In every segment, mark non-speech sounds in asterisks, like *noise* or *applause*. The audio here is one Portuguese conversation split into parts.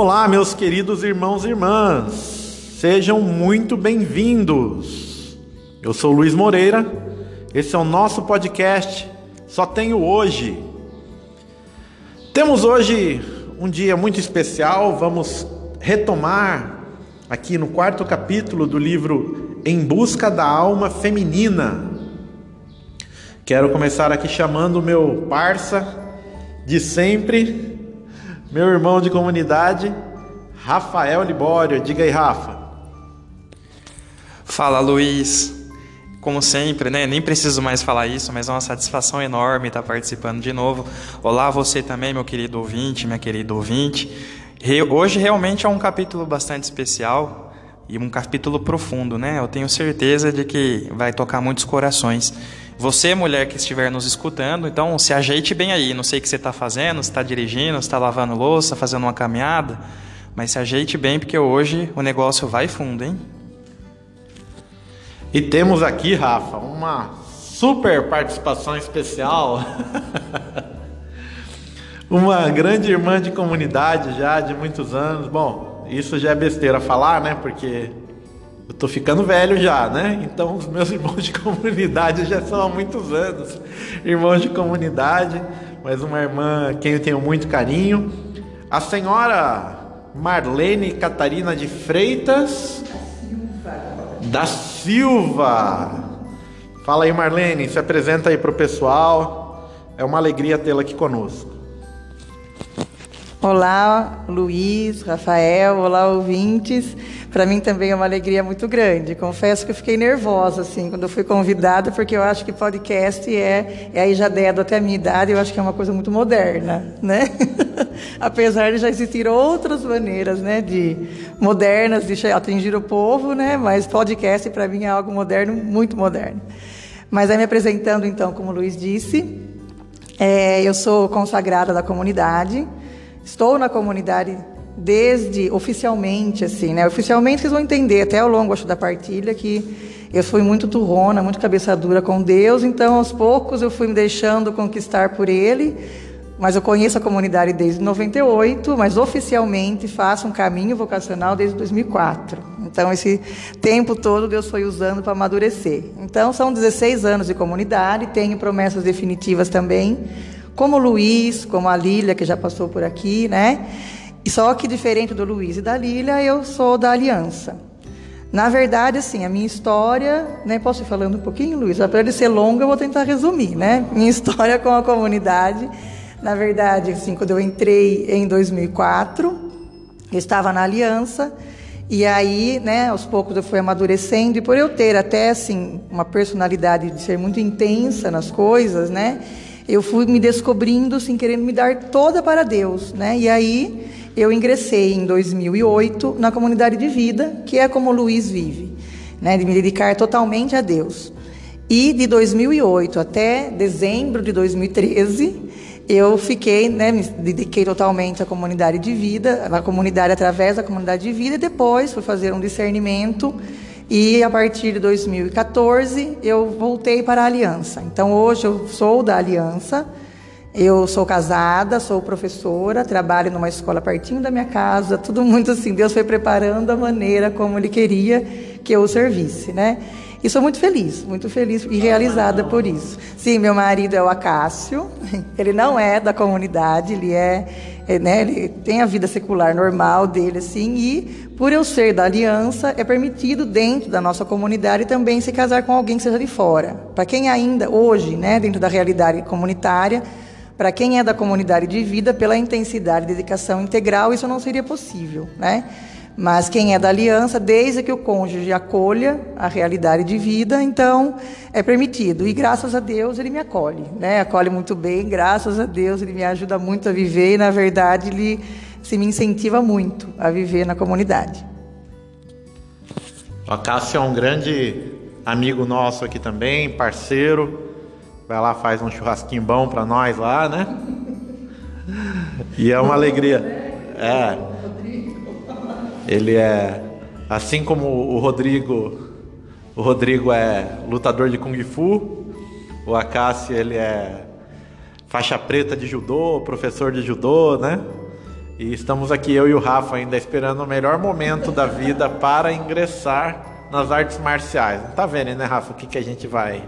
Olá, meus queridos irmãos e irmãs, sejam muito bem-vindos. Eu sou Luiz Moreira, esse é o nosso podcast Só Tenho Hoje. Temos hoje um dia muito especial, vamos retomar aqui no quarto capítulo do livro Em Busca da Alma Feminina. Quero começar aqui chamando o meu parça de sempre, meu irmão de comunidade, Rafael Libório. Diga aí, Rafa. Fala, Luiz. Como sempre, né? Nem preciso mais falar isso, mas é uma satisfação enorme estar participando de novo. Olá, você também, meu querido ouvinte, minha querida ouvinte. Hoje realmente é um capítulo bastante especial e um capítulo profundo, né? Eu tenho certeza de que vai tocar muitos corações. Você, mulher que estiver nos escutando, então se ajeite bem aí. Não sei o que você está fazendo, se está dirigindo, se está lavando louça, fazendo uma caminhada, mas se ajeite bem porque hoje o negócio vai fundo, hein? E temos aqui, Rafa, uma super participação especial. *laughs* uma grande irmã de comunidade já de muitos anos. Bom, isso já é besteira falar, né? Porque eu tô ficando velho já, né? Então os meus *laughs* irmãos de comunidade já são há muitos anos irmãos de comunidade, mas uma irmã quem eu tenho muito carinho, a senhora Marlene Catarina de Freitas da Silva. Fala aí, Marlene, se apresenta aí para o pessoal. É uma alegria tê-la aqui conosco. Olá, Luiz, Rafael, olá, ouvintes. Para mim também é uma alegria muito grande. Confesso que eu fiquei nervosa assim quando eu fui convidada, porque eu acho que podcast é, é aí já dedo até a minha idade, eu acho que é uma coisa muito moderna, né? *laughs* Apesar de já existir outras maneiras, né, de modernas de atingir o povo, né? Mas podcast para mim é algo moderno, muito moderno. Mas aí me apresentando então, como o Luiz disse, é, eu sou consagrada da comunidade. Estou na comunidade desde oficialmente, assim, né? Oficialmente vocês vão entender até ao longo acho, da partilha que eu fui muito turrona, muito cabeça dura com Deus, então aos poucos eu fui me deixando conquistar por Ele. Mas eu conheço a comunidade desde 98, mas oficialmente faço um caminho vocacional desde 2004. Então esse tempo todo Deus foi usando para amadurecer. Então são 16 anos de comunidade, tenho promessas definitivas também como o Luiz, como a Lília, que já passou por aqui, né? E só que diferente do Luiz e da Lília, eu sou da Aliança. Na verdade, assim, a minha história, né? Posso ir falando um pouquinho, Luiz? Para ele ser longa, eu vou tentar resumir, né? *laughs* Minha história com a comunidade. Na verdade, assim, quando eu entrei em 2004, eu estava na Aliança. E aí, né, aos poucos eu fui amadurecendo e por eu ter até assim uma personalidade de ser muito intensa nas coisas, né? eu fui me descobrindo, assim, querendo me dar toda para Deus, né? E aí eu ingressei em 2008 na comunidade de vida, que é como o Luiz vive, né? De me dedicar totalmente a Deus. E de 2008 até dezembro de 2013, eu fiquei, né, me dediquei totalmente à comunidade de vida, à comunidade através da comunidade de vida, e depois fui fazer um discernimento e a partir de 2014 eu voltei para a Aliança. Então hoje eu sou da Aliança. Eu sou casada, sou professora, trabalho numa escola pertinho da minha casa, tudo muito assim. Deus foi preparando a maneira como Ele queria que eu o servisse, né? E sou muito feliz, muito feliz e realizada por isso. Sim, meu marido é o Acácio, *laughs* ele não é da comunidade, ele é, é, né, ele tem a vida secular normal dele, assim, e por eu ser da aliança, é permitido dentro da nossa comunidade também se casar com alguém que seja de fora. Para quem ainda, hoje, né, dentro da realidade comunitária, para quem é da comunidade de vida, pela intensidade e dedicação integral, isso não seria possível, né? Mas quem é da aliança, desde que o cônjuge acolha a realidade de vida, então é permitido. E graças a Deus ele me acolhe, né? Acolhe muito bem, graças a Deus ele me ajuda muito a viver e, na verdade, ele se me incentiva muito a viver na comunidade. O Cássio é um grande amigo nosso aqui também, parceiro. Vai lá, faz um churrasquinho bom para nós lá, né? E é uma alegria. É. Ele é assim como o Rodrigo, o Rodrigo é lutador de kung fu, o Acácio ele é faixa preta de judô, professor de judô, né? E estamos aqui, eu e o Rafa, ainda esperando o melhor momento da vida para ingressar nas artes marciais. Não tá vendo, né, Rafa, o que, que a gente vai.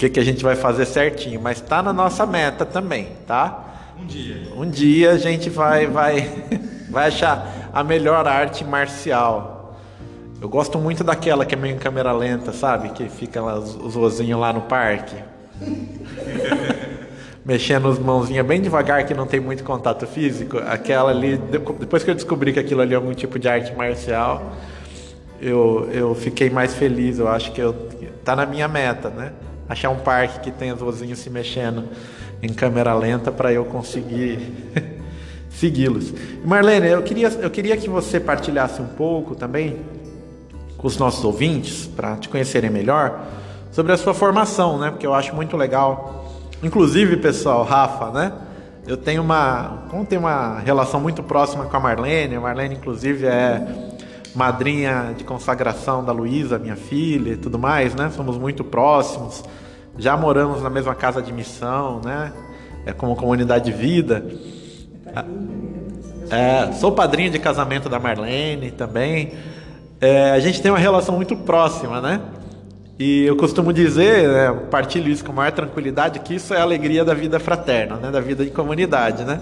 O que, que a gente vai fazer certinho, mas tá na nossa meta também, tá? Um dia. Um dia a gente vai, vai, *laughs* vai achar a melhor arte marcial. Eu gosto muito daquela que é meio em câmera lenta, sabe? Que fica lá, os, os ozinhos lá no parque. *laughs* Mexendo as mãozinhas bem devagar, que não tem muito contato físico. Aquela ali, depois que eu descobri que aquilo ali é algum tipo de arte marcial, eu, eu fiquei mais feliz. Eu acho que eu, tá na minha meta, né? Achar um parque que tem os ozinhos se mexendo em câmera lenta para eu conseguir *laughs* segui-los. Marlene, eu queria, eu queria que você partilhasse um pouco também com os nossos ouvintes, para te conhecerem melhor, sobre a sua formação, né? Porque eu acho muito legal. Inclusive, pessoal, Rafa, né? Eu tenho uma, como tem uma relação muito próxima com a Marlene, a Marlene inclusive é madrinha de consagração da Luísa, minha filha, e tudo mais, né? Somos muito próximos. Já moramos na mesma casa de missão, né? É como comunidade de vida. É, sou padrinho de casamento da Marlene também. É, a gente tem uma relação muito próxima, né? E eu costumo dizer, né, partilho isso com maior tranquilidade, que isso é a alegria da vida fraterna, né? Da vida de comunidade, né?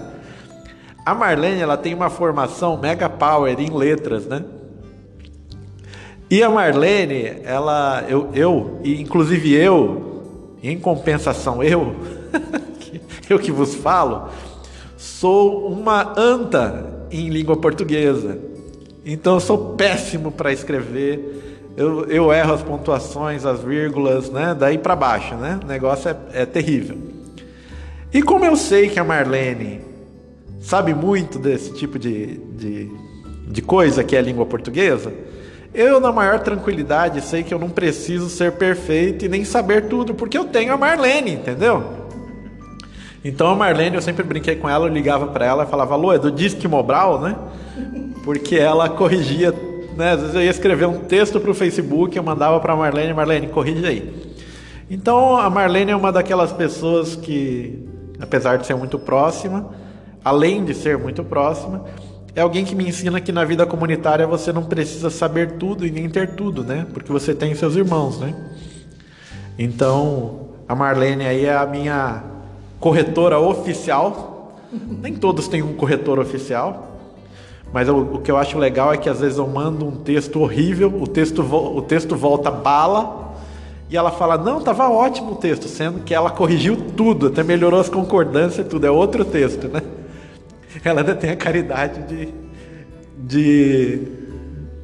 A Marlene, ela tem uma formação mega power em letras, né? E a Marlene, ela, eu, eu e inclusive eu, em compensação, eu, *laughs* eu que vos falo, sou uma anta em língua portuguesa. Então eu sou péssimo para escrever. Eu, eu, erro as pontuações, as vírgulas, né? Daí para baixo, né? O negócio é, é terrível. E como eu sei que a Marlene sabe muito desse tipo de, de, de coisa que é língua portuguesa, eu, na maior tranquilidade, sei que eu não preciso ser perfeito e nem saber tudo, porque eu tenho a Marlene, entendeu? Então a Marlene, eu sempre brinquei com ela, eu ligava para ela e falava, alô, é do Disque Mobral, né? Porque ela corrigia, né? Às vezes eu ia escrever um texto para o Facebook, eu mandava para a Marlene, Marlene, corrige aí. Então a Marlene é uma daquelas pessoas que, apesar de ser muito próxima, além de ser muito próxima, é alguém que me ensina que na vida comunitária você não precisa saber tudo e nem ter tudo, né? Porque você tem seus irmãos, né? Então, a Marlene aí é a minha corretora oficial. Nem todos têm um corretor oficial, mas o que eu acho legal é que às vezes eu mando um texto horrível, o texto, o texto volta bala, e ela fala: Não, estava ótimo o texto, sendo que ela corrigiu tudo, até melhorou as concordâncias e tudo. É outro texto, né? Ela ainda tem a caridade de, de,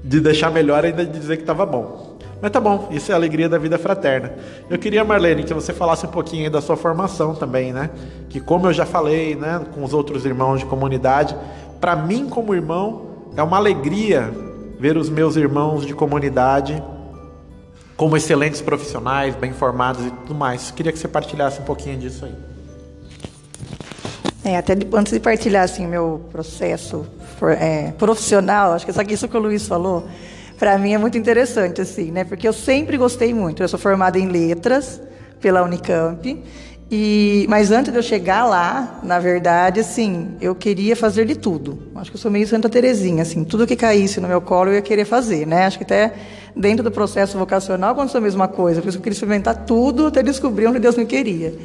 de deixar melhor ainda de dizer que estava bom. Mas tá bom, isso é a alegria da vida fraterna. Eu queria, Marlene, que você falasse um pouquinho da sua formação também, né? Que como eu já falei, né, com os outros irmãos de comunidade, para mim como irmão é uma alegria ver os meus irmãos de comunidade como excelentes profissionais, bem formados e tudo mais. Queria que você partilhasse um pouquinho disso aí. É, até antes de partilhar assim meu processo for, é, profissional, acho que só que isso que o Luiz falou, para mim é muito interessante assim, né? Porque eu sempre gostei muito. Eu sou formada em letras pela Unicamp. E, mas antes de eu chegar lá, na verdade, assim, eu queria fazer de tudo. Acho que eu sou meio Santa Terezinha, assim, tudo que caísse no meu colo eu ia querer fazer, né? Acho que até dentro do processo vocacional aconteceu a mesma coisa. Por isso eu queria experimentar tudo até descobrir onde Deus me queria.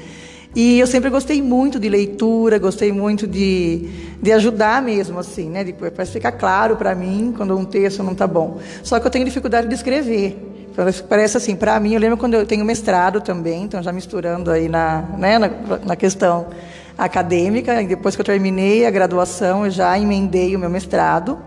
E eu sempre gostei muito de leitura, gostei muito de, de ajudar mesmo, assim, né? Para ficar claro para mim quando um texto não está bom. Só que eu tenho dificuldade de escrever. Parece assim, para mim, eu lembro quando eu tenho mestrado também, então já misturando aí na, né, na, na questão acadêmica, e depois que eu terminei a graduação, eu já emendei o meu mestrado.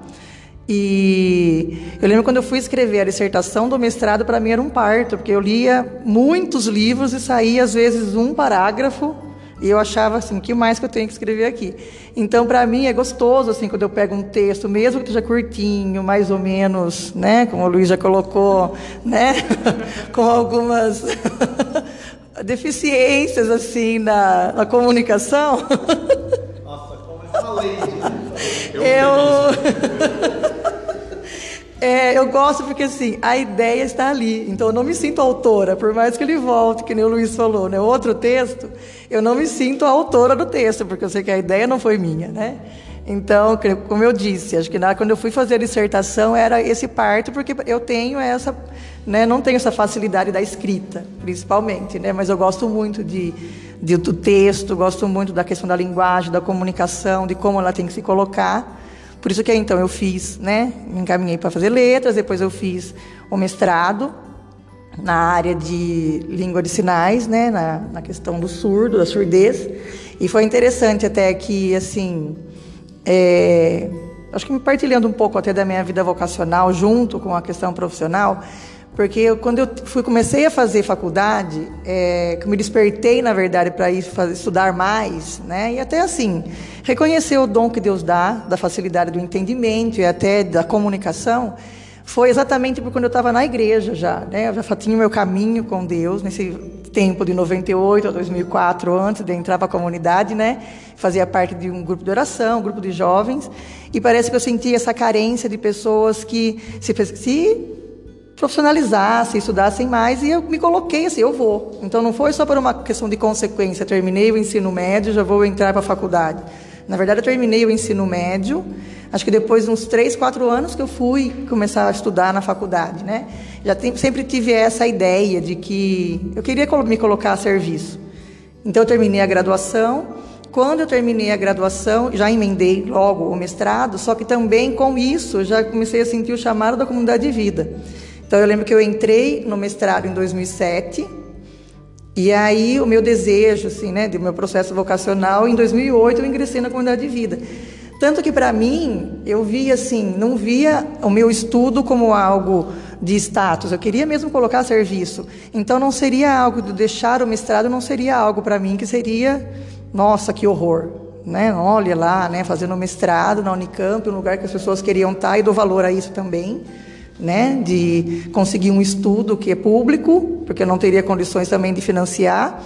E eu lembro quando eu fui escrever a dissertação do mestrado, para mim era um parto, porque eu lia muitos livros e saía às vezes um parágrafo e eu achava assim, o que mais que eu tenho que escrever aqui? Então, para mim é gostoso assim quando eu pego um texto, mesmo que seja curtinho, mais ou menos, né, como o Luiz já colocou, né, *laughs* com algumas *laughs* deficiências assim na, na comunicação. Nossa, como eu falei. Eu, eu... *laughs* É, eu gosto porque assim, a ideia está ali. Então eu não me sinto autora, por mais que ele volte, que nem o Luiz falou, né? Outro texto, eu não me sinto a autora do texto, porque eu sei que a ideia não foi minha, né? Então, como eu disse, acho que na, quando eu fui fazer a dissertação era esse parto, porque eu tenho essa, né, não tenho essa facilidade da escrita, principalmente, né, mas eu gosto muito de, de, do texto, gosto muito da questão da linguagem, da comunicação, de como ela tem que se colocar. Por isso que então eu fiz, né, me encaminhei para fazer letras, depois eu fiz o mestrado na área de língua de sinais, né, na, na questão do surdo, da surdez. E foi interessante até que, assim, é, acho que me partilhando um pouco até da minha vida vocacional junto com a questão profissional, porque eu, quando eu fui comecei a fazer faculdade, é, que me despertei na verdade para ir estudar mais, né? E até assim reconhecer o dom que Deus dá, da facilidade do entendimento e até da comunicação foi exatamente por quando eu estava na igreja já, né? Eu já tinha o meu caminho com Deus nesse tempo de 98 a 2004, antes de entrar para a comunidade, né? Fazia parte de um grupo de oração, um grupo de jovens, e parece que eu sentia essa carência de pessoas que se, se profissionalizassem, estudassem mais, e eu me coloquei assim, eu vou. Então não foi só por uma questão de consequência, terminei o ensino médio, já vou entrar para a faculdade. Na verdade, eu terminei o ensino médio, acho que depois de uns três, quatro anos que eu fui começar a estudar na faculdade, né? Já tem, sempre tive essa ideia de que eu queria me colocar a serviço. Então, eu terminei a graduação. Quando eu terminei a graduação, já emendei logo o mestrado, só que também com isso já comecei a sentir o chamado da comunidade de vida. Então, eu lembro que eu entrei no mestrado em 2007 e aí o meu desejo, assim, né, do meu processo vocacional, em 2008 eu ingressei na comunidade de vida. Tanto que para mim, eu via assim, não via o meu estudo como algo de status, eu queria mesmo colocar serviço. Então não seria algo de deixar o mestrado, não seria algo para mim que seria, nossa, que horror, né? Olha lá, né, fazendo mestrado na Unicamp, um lugar que as pessoas queriam estar e dou valor a isso também né, de conseguir um estudo que é público, porque eu não teria condições também de financiar,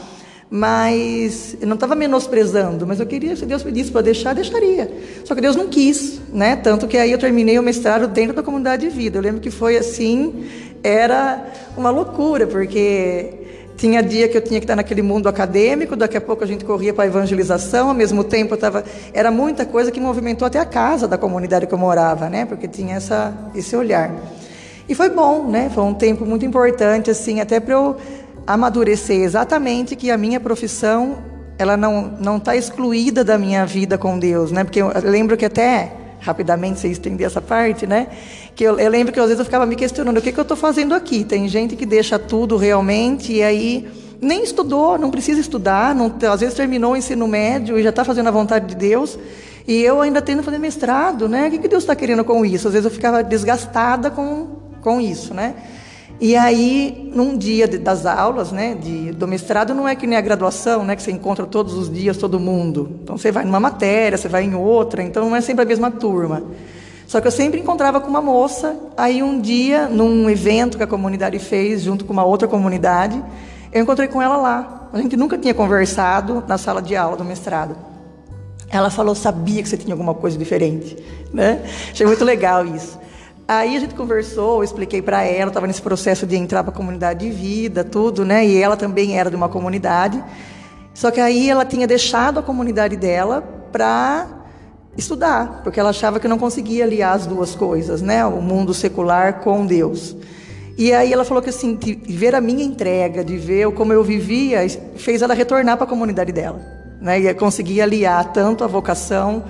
mas eu não estava menosprezando, mas eu queria, se Deus pedisse para deixar, deixaria. Só que Deus não quis, né? Tanto que aí eu terminei o mestrado dentro da comunidade de vida. Eu lembro que foi assim, era uma loucura, porque tinha dia que eu tinha que estar naquele mundo acadêmico, daqui a pouco a gente corria para a evangelização, ao mesmo tempo eu tava, era muita coisa que movimentou até a casa da comunidade que eu morava, né? Porque tinha essa, esse olhar. E foi bom, né? Foi um tempo muito importante, assim, até para eu amadurecer exatamente que a minha profissão ela não não está excluída da minha vida com Deus, né? Porque eu lembro que até rapidamente você estender essa parte, né? Que eu, eu, lembro que às vezes eu ficava me questionando o que, que eu estou fazendo aqui. Tem gente que deixa tudo realmente e aí nem estudou, não precisa estudar, não, às vezes terminou o ensino médio e já está fazendo a vontade de Deus. E eu ainda tendo fazer mestrado, né? O que, que Deus está querendo com isso? Às vezes eu ficava desgastada com com isso, né? E aí, num dia de, das aulas, né, de, do mestrado, não é que nem a graduação, né, que você encontra todos os dias todo mundo. Então, você vai numa matéria, você vai em outra, então não é sempre a mesma turma. Só que eu sempre encontrava com uma moça, aí um dia, num evento que a comunidade fez, junto com uma outra comunidade, eu encontrei com ela lá. A gente nunca tinha conversado na sala de aula do mestrado. Ela falou, sabia que você tinha alguma coisa diferente, né? Achei muito legal isso. Aí a gente conversou, eu expliquei para ela, estava nesse processo de entrar para a comunidade de vida, tudo, né? E ela também era de uma comunidade. Só que aí ela tinha deixado a comunidade dela para estudar, porque ela achava que não conseguia aliar as duas coisas, né? O mundo secular com Deus. E aí ela falou que assim, de ver a minha entrega, de ver como eu vivia, fez ela retornar para a comunidade dela, né? E conseguir aliar tanto a vocação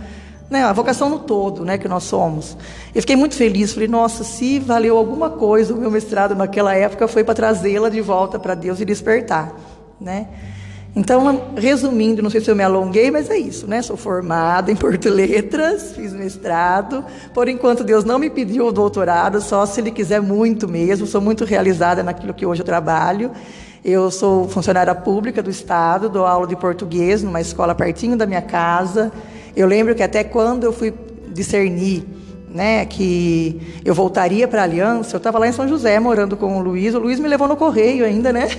né, a vocação no todo, né, que nós somos. Eu fiquei muito feliz, falei, nossa, se valeu alguma coisa o meu mestrado naquela época foi para trazê-la de volta para Deus e despertar, né? Então, resumindo, não sei se eu me alonguei, mas é isso, né? Sou formada em Porto *laughs* Letras, fiz mestrado. Por enquanto, Deus não me pediu o doutorado, só se Ele quiser muito mesmo. Sou muito realizada naquilo que hoje eu trabalho. Eu sou funcionária pública do Estado, dou aula de português numa escola pertinho da minha casa. Eu lembro que até quando eu fui discernir né, que eu voltaria para a Aliança, eu estava lá em São José morando com o Luiz, o Luiz me levou no correio ainda, né,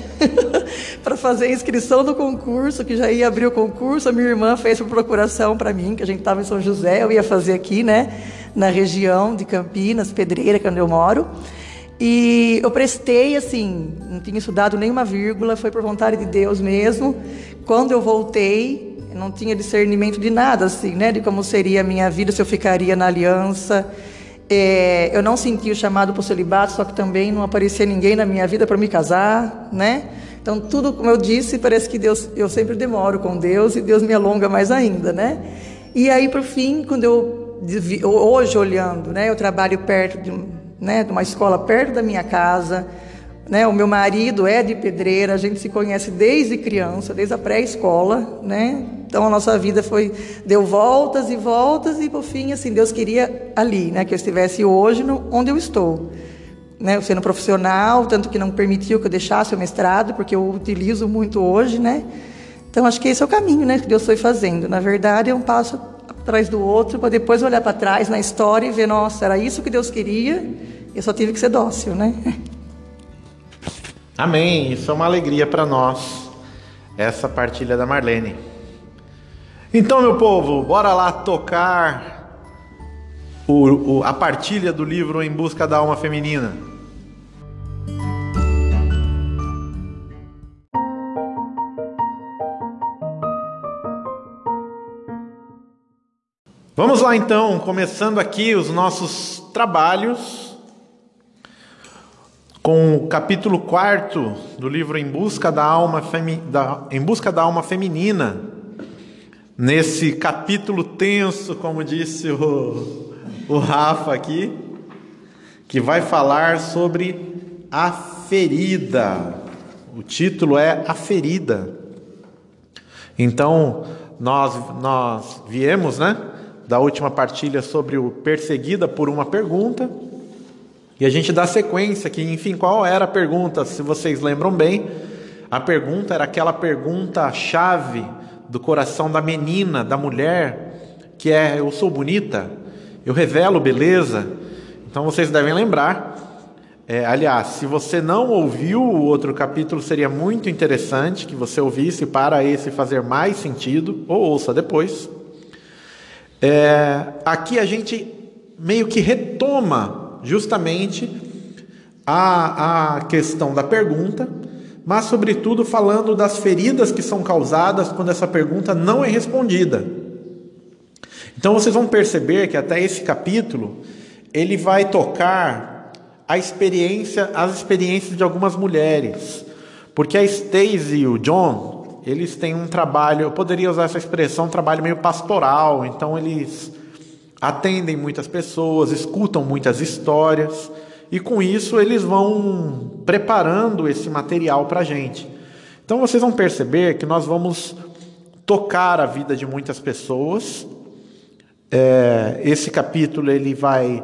*laughs* para fazer a inscrição do concurso, que já ia abrir o concurso, a minha irmã fez uma procuração para mim, que a gente estava em São José, eu ia fazer aqui, né, na região de Campinas, Pedreira, que é onde eu moro, e eu prestei assim, não tinha estudado nenhuma vírgula, foi por vontade de Deus mesmo. Quando eu voltei, não tinha discernimento de nada, assim, né? De como seria a minha vida, se eu ficaria na aliança. É, eu não senti o chamado para o celibato, só que também não aparecia ninguém na minha vida para me casar, né? Então, tudo, como eu disse, parece que Deus, eu sempre demoro com Deus e Deus me alonga mais ainda, né? E aí, por fim, quando eu, hoje olhando, né? Eu trabalho perto de, né, de uma escola perto da minha casa, né? O meu marido é de pedreira, a gente se conhece desde criança, desde a pré-escola, né? Então a nossa vida foi deu voltas e voltas e por fim assim Deus queria ali, né? Que eu estivesse hoje no, onde eu estou, né? Sendo profissional, tanto que não permitiu que eu deixasse o mestrado, porque eu utilizo muito hoje, né? Então acho que esse é o caminho, né? Que Deus foi fazendo. Na verdade é um passo atrás do outro para depois olhar para trás na história e ver, nossa, era isso que Deus queria. Eu só tive que ser dócil, né? Amém. Isso é uma alegria para nós, essa partilha da Marlene. Então, meu povo, bora lá tocar o, o, a partilha do livro Em Busca da Alma Feminina. Vamos lá então, começando aqui os nossos trabalhos com o capítulo 4 do livro Em Busca da Alma, Femi, da, em Busca da Alma Feminina. Nesse capítulo tenso, como disse o, o Rafa aqui, que vai falar sobre a ferida. O título é A Ferida. Então, nós, nós viemos, né, da última partilha sobre o perseguida por uma pergunta. E a gente dá sequência aqui, enfim, qual era a pergunta? Se vocês lembram bem, a pergunta era aquela pergunta chave do coração da menina, da mulher, que é: eu sou bonita, eu revelo beleza. Então vocês devem lembrar. É, aliás, se você não ouviu o outro capítulo, seria muito interessante que você ouvisse para esse fazer mais sentido, ou ouça depois. É, aqui a gente meio que retoma justamente a, a questão da pergunta, mas, sobretudo, falando das feridas que são causadas quando essa pergunta não é respondida. Então, vocês vão perceber que até esse capítulo ele vai tocar a experiência, as experiências de algumas mulheres, porque a Stacey e o John eles têm um trabalho, eu poderia usar essa expressão, um trabalho meio pastoral, então eles atendem muitas pessoas, escutam muitas histórias e com isso eles vão preparando esse material para a gente. Então vocês vão perceber que nós vamos tocar a vida de muitas pessoas. É, esse capítulo ele vai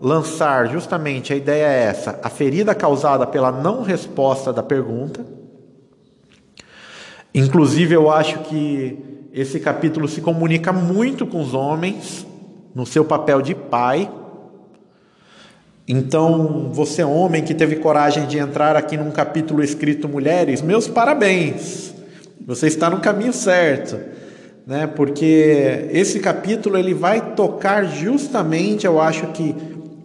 lançar justamente a ideia é essa: a ferida causada pela não resposta da pergunta. Inclusive eu acho que esse capítulo se comunica muito com os homens no seu papel de pai. Então, você homem que teve coragem de entrar aqui num capítulo escrito mulheres, meus parabéns. Você está no caminho certo, né? Porque esse capítulo ele vai tocar justamente, eu acho que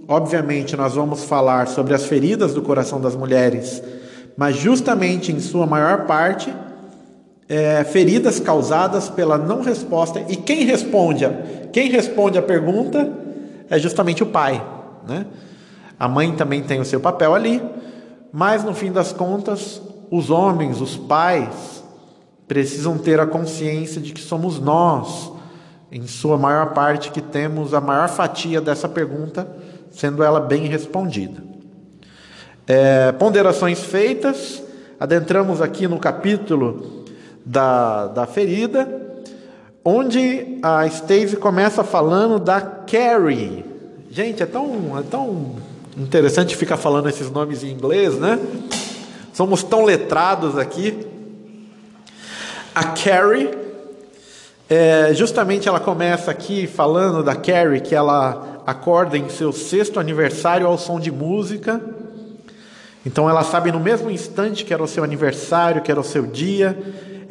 obviamente nós vamos falar sobre as feridas do coração das mulheres, mas justamente em sua maior parte é, feridas causadas pela não resposta. E quem responde, a, quem responde a pergunta é justamente o pai. Né? A mãe também tem o seu papel ali, mas no fim das contas, os homens, os pais, precisam ter a consciência de que somos nós, em sua maior parte, que temos a maior fatia dessa pergunta, sendo ela bem respondida. É, ponderações feitas, adentramos aqui no capítulo da, da ferida, onde a Stacey começa falando da Carrie. Gente, é tão, é tão interessante ficar falando esses nomes em inglês, né? Somos tão letrados aqui. A Carrie, é, justamente ela começa aqui falando da Carrie, que ela acorda em seu sexto aniversário ao som de música. Então ela sabe no mesmo instante que era o seu aniversário, que era o seu dia,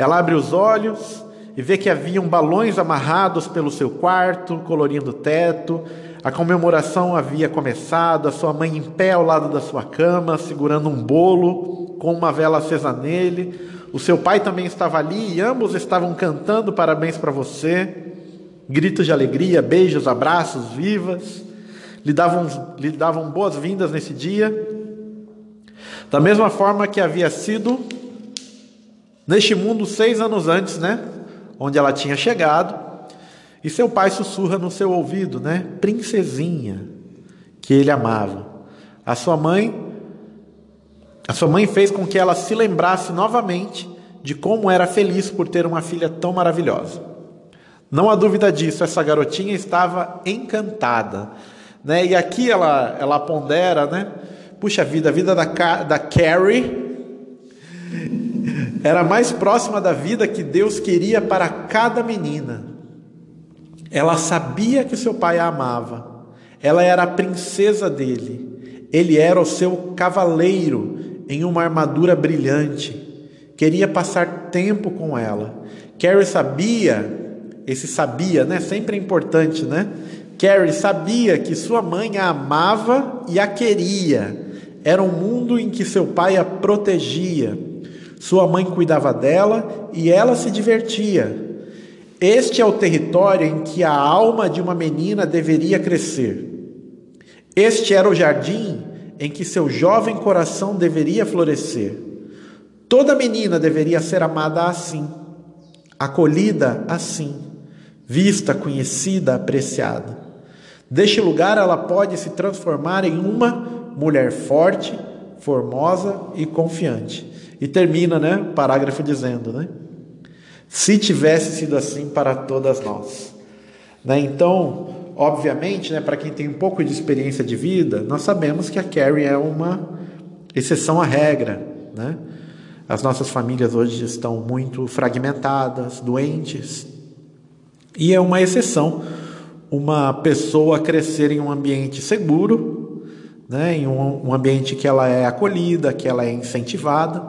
ela abre os olhos e vê que haviam balões amarrados pelo seu quarto, colorindo o teto. A comemoração havia começado, a sua mãe em pé ao lado da sua cama, segurando um bolo com uma vela acesa nele. O seu pai também estava ali e ambos estavam cantando parabéns para você. Gritos de alegria, beijos, abraços, vivas. Lhe davam, lhe davam boas-vindas nesse dia. Da mesma forma que havia sido neste mundo seis anos antes, né? Onde ela tinha chegado. E seu pai sussurra no seu ouvido, né? Princesinha, que ele amava. A sua mãe a sua mãe fez com que ela se lembrasse novamente de como era feliz por ter uma filha tão maravilhosa. Não há dúvida disso, essa garotinha estava encantada. Né? E aqui ela, ela pondera, né? Puxa vida, a vida da, da Carrie era mais próxima da vida que Deus queria para cada menina. Ela sabia que seu pai a amava. Ela era a princesa dele. Ele era o seu cavaleiro em uma armadura brilhante. Queria passar tempo com ela. Carrie sabia, esse sabia, né? Sempre é importante, né? Carrie sabia que sua mãe a amava e a queria. Era um mundo em que seu pai a protegia. Sua mãe cuidava dela e ela se divertia. Este é o território em que a alma de uma menina deveria crescer. Este era o jardim em que seu jovem coração deveria florescer. Toda menina deveria ser amada assim, acolhida assim, vista, conhecida, apreciada. Deste lugar ela pode se transformar em uma mulher forte, formosa e confiante. E termina, né, o parágrafo dizendo, né? Se tivesse sido assim para todas nós. Né? Então, Obviamente, né, para quem tem um pouco de experiência de vida, nós sabemos que a Carrie é uma exceção à regra. Né? As nossas famílias hoje estão muito fragmentadas, doentes, e é uma exceção uma pessoa crescer em um ambiente seguro, né, em um, um ambiente que ela é acolhida, que ela é incentivada,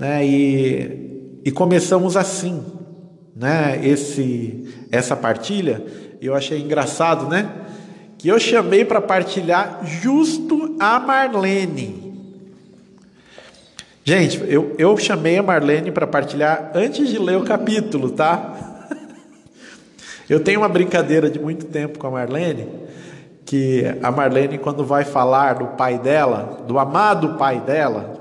né, e, e começamos assim, né, esse, essa partilha eu achei engraçado, né? Que eu chamei para partilhar justo a Marlene. Gente, eu, eu chamei a Marlene para partilhar antes de ler o capítulo, tá? Eu tenho uma brincadeira de muito tempo com a Marlene, que a Marlene, quando vai falar do pai dela, do amado pai dela,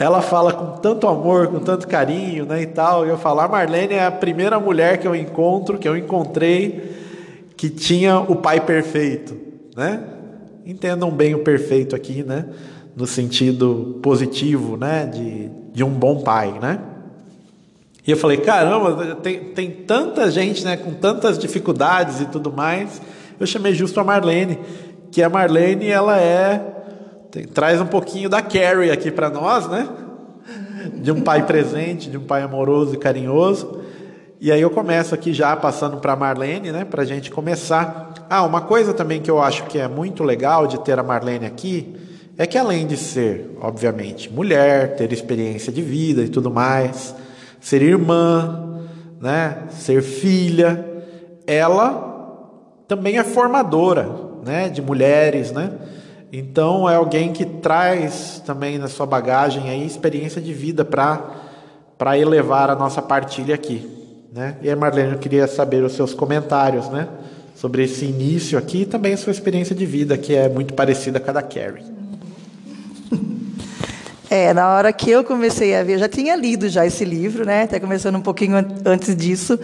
ela fala com tanto amor, com tanto carinho, né, e tal. E eu falo, a Marlene é a primeira mulher que eu encontro, que eu encontrei, que tinha o pai perfeito, né? Entendam bem o perfeito aqui, né? No sentido positivo, né? De, de um bom pai, né? E eu falei, caramba, tem, tem tanta gente, né? Com tantas dificuldades e tudo mais. Eu chamei justo a Marlene, que a Marlene, ela é tem, traz um pouquinho da Carrie aqui para nós, né? De um pai presente, de um pai amoroso e carinhoso. E aí eu começo aqui já passando para Marlene, né? Para a gente começar. Ah, uma coisa também que eu acho que é muito legal de ter a Marlene aqui é que além de ser, obviamente, mulher, ter experiência de vida e tudo mais, ser irmã, né? Ser filha, ela também é formadora, né? De mulheres, né? Então é alguém que traz também na sua bagagem aí experiência de vida para para elevar a nossa partilha aqui, né? E aí, Marlene, eu queria saber os seus comentários, né, sobre esse início aqui e também a sua experiência de vida, que é muito parecida com a da Carrie. *laughs* É, na hora que eu comecei a ver, eu já tinha lido já esse livro, né? Até começando um pouquinho antes disso,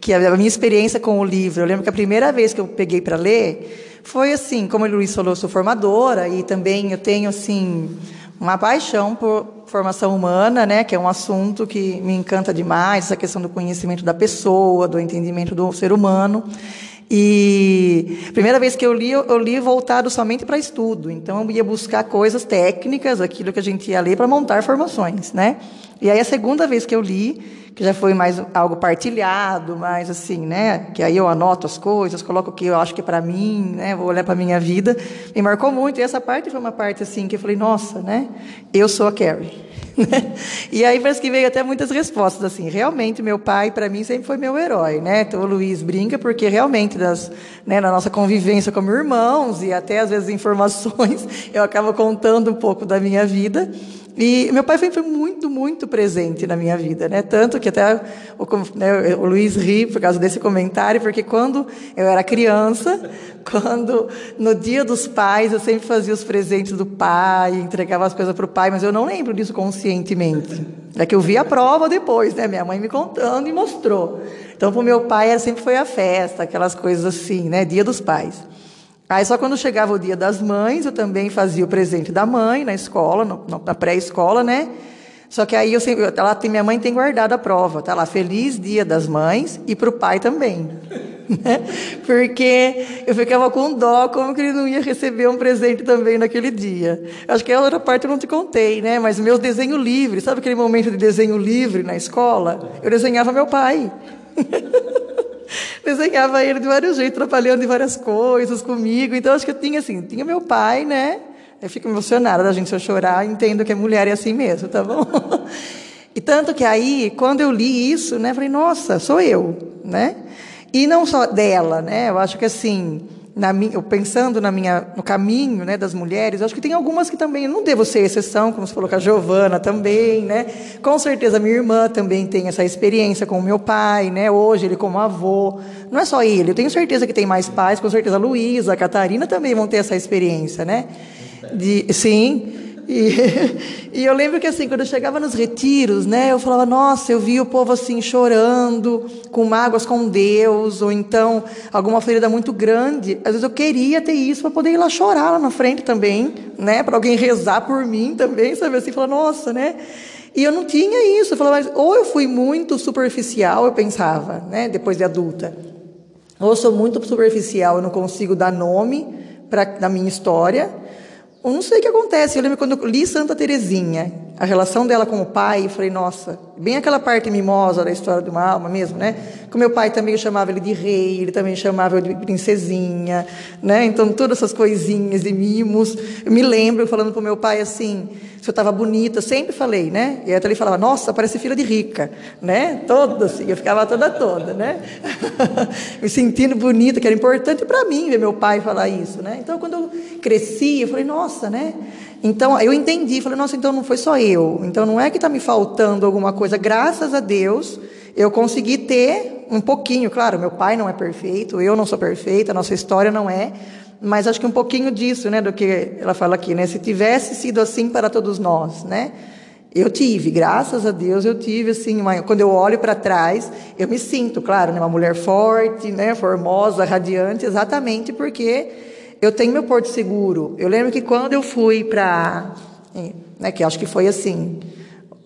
que a minha experiência com o livro. Eu lembro que a primeira vez que eu peguei para ler, foi assim, como o Luiz falou, eu sou formadora e também eu tenho assim uma paixão por formação humana, né, que é um assunto que me encanta demais, essa questão do conhecimento da pessoa, do entendimento do ser humano. E primeira vez que eu li, eu li voltado somente para estudo. Então eu ia buscar coisas técnicas, aquilo que a gente ia ler para montar formações, né? E aí a segunda vez que eu li, que já foi mais algo partilhado, mais assim, né? Que aí eu anoto as coisas, coloco o que eu acho que é para mim, né? Vou olhar para minha vida. Me marcou muito. E essa parte foi uma parte assim que eu falei, nossa, né? Eu sou a Carrie. *laughs* e aí parece que veio até muitas respostas assim. Realmente meu pai para mim sempre foi meu herói, né? Então o Luiz brinca porque realmente das, né, na nossa convivência como irmãos e até às vezes informações *laughs* eu acabo contando um pouco da minha vida. E meu pai foi, foi, muito, muito presente na minha vida, né? Tanto que até o, né, o Luiz ri por causa desse comentário, porque quando eu era criança, *laughs* quando no dia dos pais eu sempre fazia os presentes do pai, entregava as coisas para o pai, mas eu não lembro disso conscientemente. É que eu vi a prova depois, né? Minha mãe me contando e mostrou. Então, para o meu pai sempre foi a festa, aquelas coisas assim, né? Dia dos pais. Aí só quando chegava o dia das mães, eu também fazia o presente da mãe na escola, no, na pré-escola, né? Só que aí eu sempre, ela tem, minha mãe tem guardado a prova, tá lá, feliz dia das mães e para o pai também. *laughs* Né? Porque eu ficava com dó, como que ele não ia receber um presente também naquele dia. Acho que a outra parte eu não te contei, né? Mas meus desenho livre, sabe aquele momento de desenho livre na escola? Eu desenhava meu pai. *laughs* desenhava ele de vários jeitos, trabalhando de várias coisas comigo. Então, acho que eu tinha assim, tinha meu pai, né? Eu fico emocionada da gente se eu chorar, entendo que a mulher é assim mesmo, tá bom? *laughs* E tanto que aí, quando eu li isso, né, falei, nossa, sou eu, né? E não só dela, né? Eu acho que assim, na minha, pensando na minha, no caminho né, das mulheres, acho que tem algumas que também, não devo ser exceção, como você falou com a Giovana também, né? Com certeza minha irmã também tem essa experiência com o meu pai, né? Hoje ele como avô. Não é só ele, eu tenho certeza que tem mais pais, com certeza a Luísa, a Catarina também vão ter essa experiência, né? De, sim. E, *laughs* e, eu lembro que assim, quando eu chegava nos retiros, né, eu falava, nossa, eu vi o povo assim chorando, com mágoas com Deus, ou então alguma ferida muito grande. Às vezes eu queria ter isso para poder ir lá chorar lá na frente também, né, para alguém rezar por mim também, sabe assim, falar, nossa, né? E eu não tinha isso. Eu falava, mas ou eu fui muito superficial, eu pensava, né, depois de adulta. Ou eu sou muito superficial, eu não consigo dar nome para na minha história eu não sei o que acontece. Eu lembro quando eu li Santa Terezinha, a relação dela com o pai, eu falei, nossa, bem aquela parte mimosa da história de uma alma mesmo, né? Com meu pai também chamava ele de rei, ele também chamava eu de princesinha, né? Então todas essas coisinhas de mimos. Eu me lembro falando para o meu pai assim, se eu estava bonita, sempre falei, né? E aí ele falava, nossa, parece filha de rica, né? Toda assim, eu ficava toda toda, né? *laughs* me sentindo bonita, que era importante para mim ver meu pai falar isso, né? Então quando eu cresci, eu falei, nossa, né? Então eu entendi, falei, nossa, então não foi só eu. Então não é que está me faltando alguma coisa. Graças a Deus eu consegui ter um pouquinho. Claro, meu pai não é perfeito, eu não sou perfeita, a nossa história não é. Mas acho que um pouquinho disso, né, do que ela fala aqui, né? Se tivesse sido assim para todos nós, né? Eu tive, graças a Deus, eu tive assim, uma, quando eu olho para trás, eu me sinto, claro, né, uma mulher forte, né, formosa, radiante, exatamente porque eu tenho meu porto seguro. Eu lembro que quando eu fui para. Né, que acho que foi assim.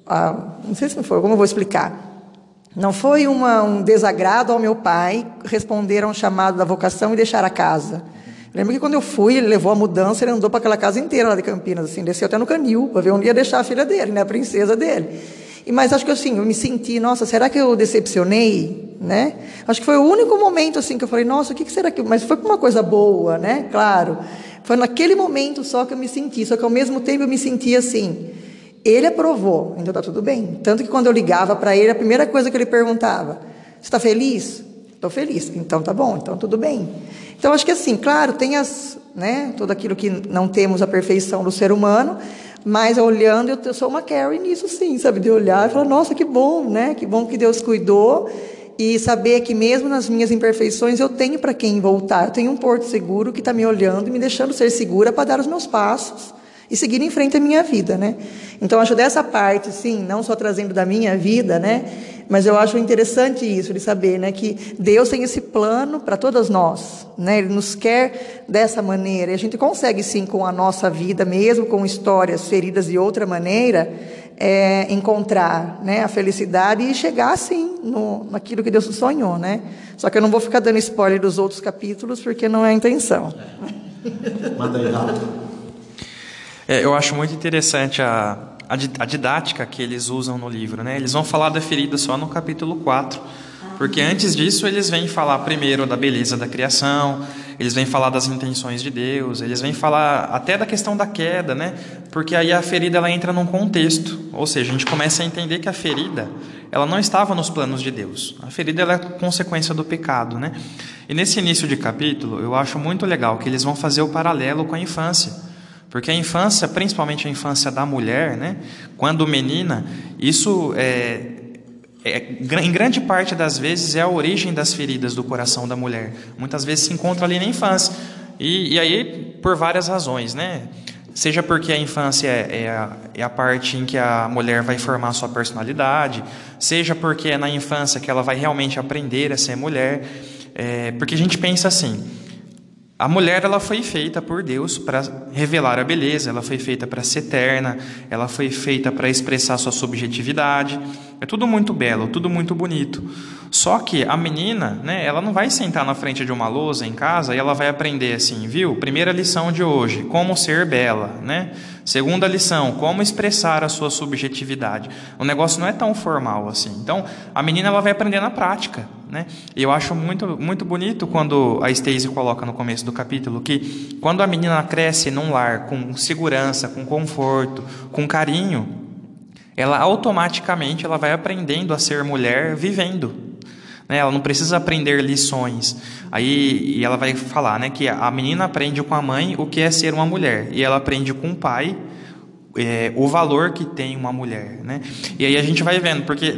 não sei se foi, como eu vou explicar. Não foi uma, um desagrado ao meu pai responder a um chamado da vocação e deixar a casa. Lembro que quando eu fui, ele levou a mudança, ele andou para aquela casa inteira lá de Campinas, assim, desceu até no canil, para ver onde ia deixar a filha dele, né, a princesa dele. E, mas acho que assim, eu me senti, nossa, será que eu decepcionei? Né? Acho que foi o único momento assim que eu falei, nossa, o que, será que. Mas foi uma coisa boa, né? Claro. Foi naquele momento só que eu me senti, só que ao mesmo tempo eu me senti assim. Ele aprovou, então tá tudo bem. Tanto que quando eu ligava para ele, a primeira coisa que ele perguntava: Você está feliz? Estou feliz. Então tá bom, então tudo bem. Então acho que assim, claro, tem as, né, tudo aquilo que não temos a perfeição do ser humano, mas olhando, eu sou uma Carrie nisso sim, sabe? De olhar e falar, nossa, que bom, né? Que bom que Deus cuidou. E saber que mesmo nas minhas imperfeições eu tenho para quem voltar. Eu tenho um porto seguro que está me olhando e me deixando ser segura para dar os meus passos e seguir em frente a minha vida, né? Então acho dessa parte, sim, não só trazendo da minha vida, né? Mas eu acho interessante isso de saber, né, que Deus tem esse plano para todas nós, né? Ele nos quer dessa maneira. E a gente consegue sim com a nossa vida, mesmo com histórias feridas de outra maneira, é, encontrar, né, a felicidade e chegar sim no, naquilo que Deus sonhou, né? Só que eu não vou ficar dando spoiler dos outros capítulos porque não é a intenção. Manda aí. É, eu acho muito interessante a, a, didática que eles usam no livro. Né? Eles vão falar da ferida só no capítulo 4. Porque antes disso eles vêm falar primeiro da beleza da criação, eles vêm falar das intenções de Deus, eles vêm falar até da questão da queda, né? Porque aí a ferida ela entra num contexto, ou seja, a gente começa a entender que a ferida ela não estava nos planos de Deus. A ferida ela é consequência do pecado, né? E nesse início de capítulo eu acho muito legal que eles vão fazer o paralelo com a infância. Porque a infância, principalmente a infância da mulher, né, quando menina, isso é, é, em grande parte das vezes é a origem das feridas do coração da mulher. Muitas vezes se encontra ali na infância. E, e aí, por várias razões, né? Seja porque a infância é, é a, é a parte em que a mulher vai formar sua personalidade, seja porque é na infância que ela vai realmente aprender a ser mulher. É, porque a gente pensa assim, a mulher ela foi feita por Deus para revelar a beleza, ela foi feita para ser eterna, ela foi feita para expressar sua subjetividade. É tudo muito belo, tudo muito bonito. Só que a menina, né, ela não vai sentar na frente de uma lousa em casa e ela vai aprender assim, viu? Primeira lição de hoje, como ser bela, né? Segunda lição, como expressar a sua subjetividade. O negócio não é tão formal assim. Então, a menina ela vai aprender na prática, né? E eu acho muito muito bonito quando a Stacey coloca no começo do capítulo que quando a menina cresce num lar com segurança, com conforto, com carinho, ela automaticamente ela vai aprendendo a ser mulher vivendo. Né? Ela não precisa aprender lições. Aí e ela vai falar né, que a menina aprende com a mãe o que é ser uma mulher, e ela aprende com o pai é, o valor que tem uma mulher. Né? E aí a gente vai vendo, porque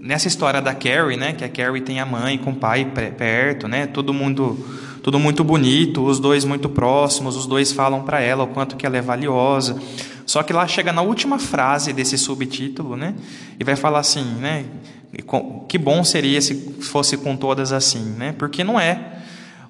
nessa história da Carrie, né, que a Carrie tem a mãe com o pai perto, né, todo mundo tudo muito bonito, os dois muito próximos, os dois falam para ela o quanto que ela é valiosa. Só que lá chega na última frase desse subtítulo, né, e vai falar assim, né, que bom seria se fosse com todas assim, né? Porque não é.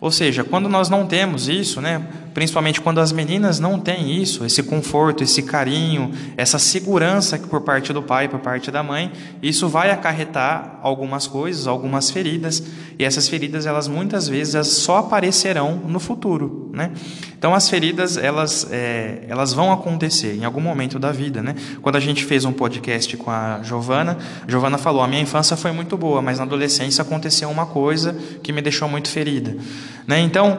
Ou seja, quando nós não temos isso, né, principalmente quando as meninas não têm isso, esse conforto, esse carinho, essa segurança por parte do pai, por parte da mãe, isso vai acarretar algumas coisas, algumas feridas, e essas feridas elas muitas vezes só aparecerão no futuro, né? Então as feridas elas é, elas vão acontecer em algum momento da vida, né? Quando a gente fez um podcast com a Giovana, Giovana falou: a minha infância foi muito boa, mas na adolescência aconteceu uma coisa que me deixou muito ferida, né? Então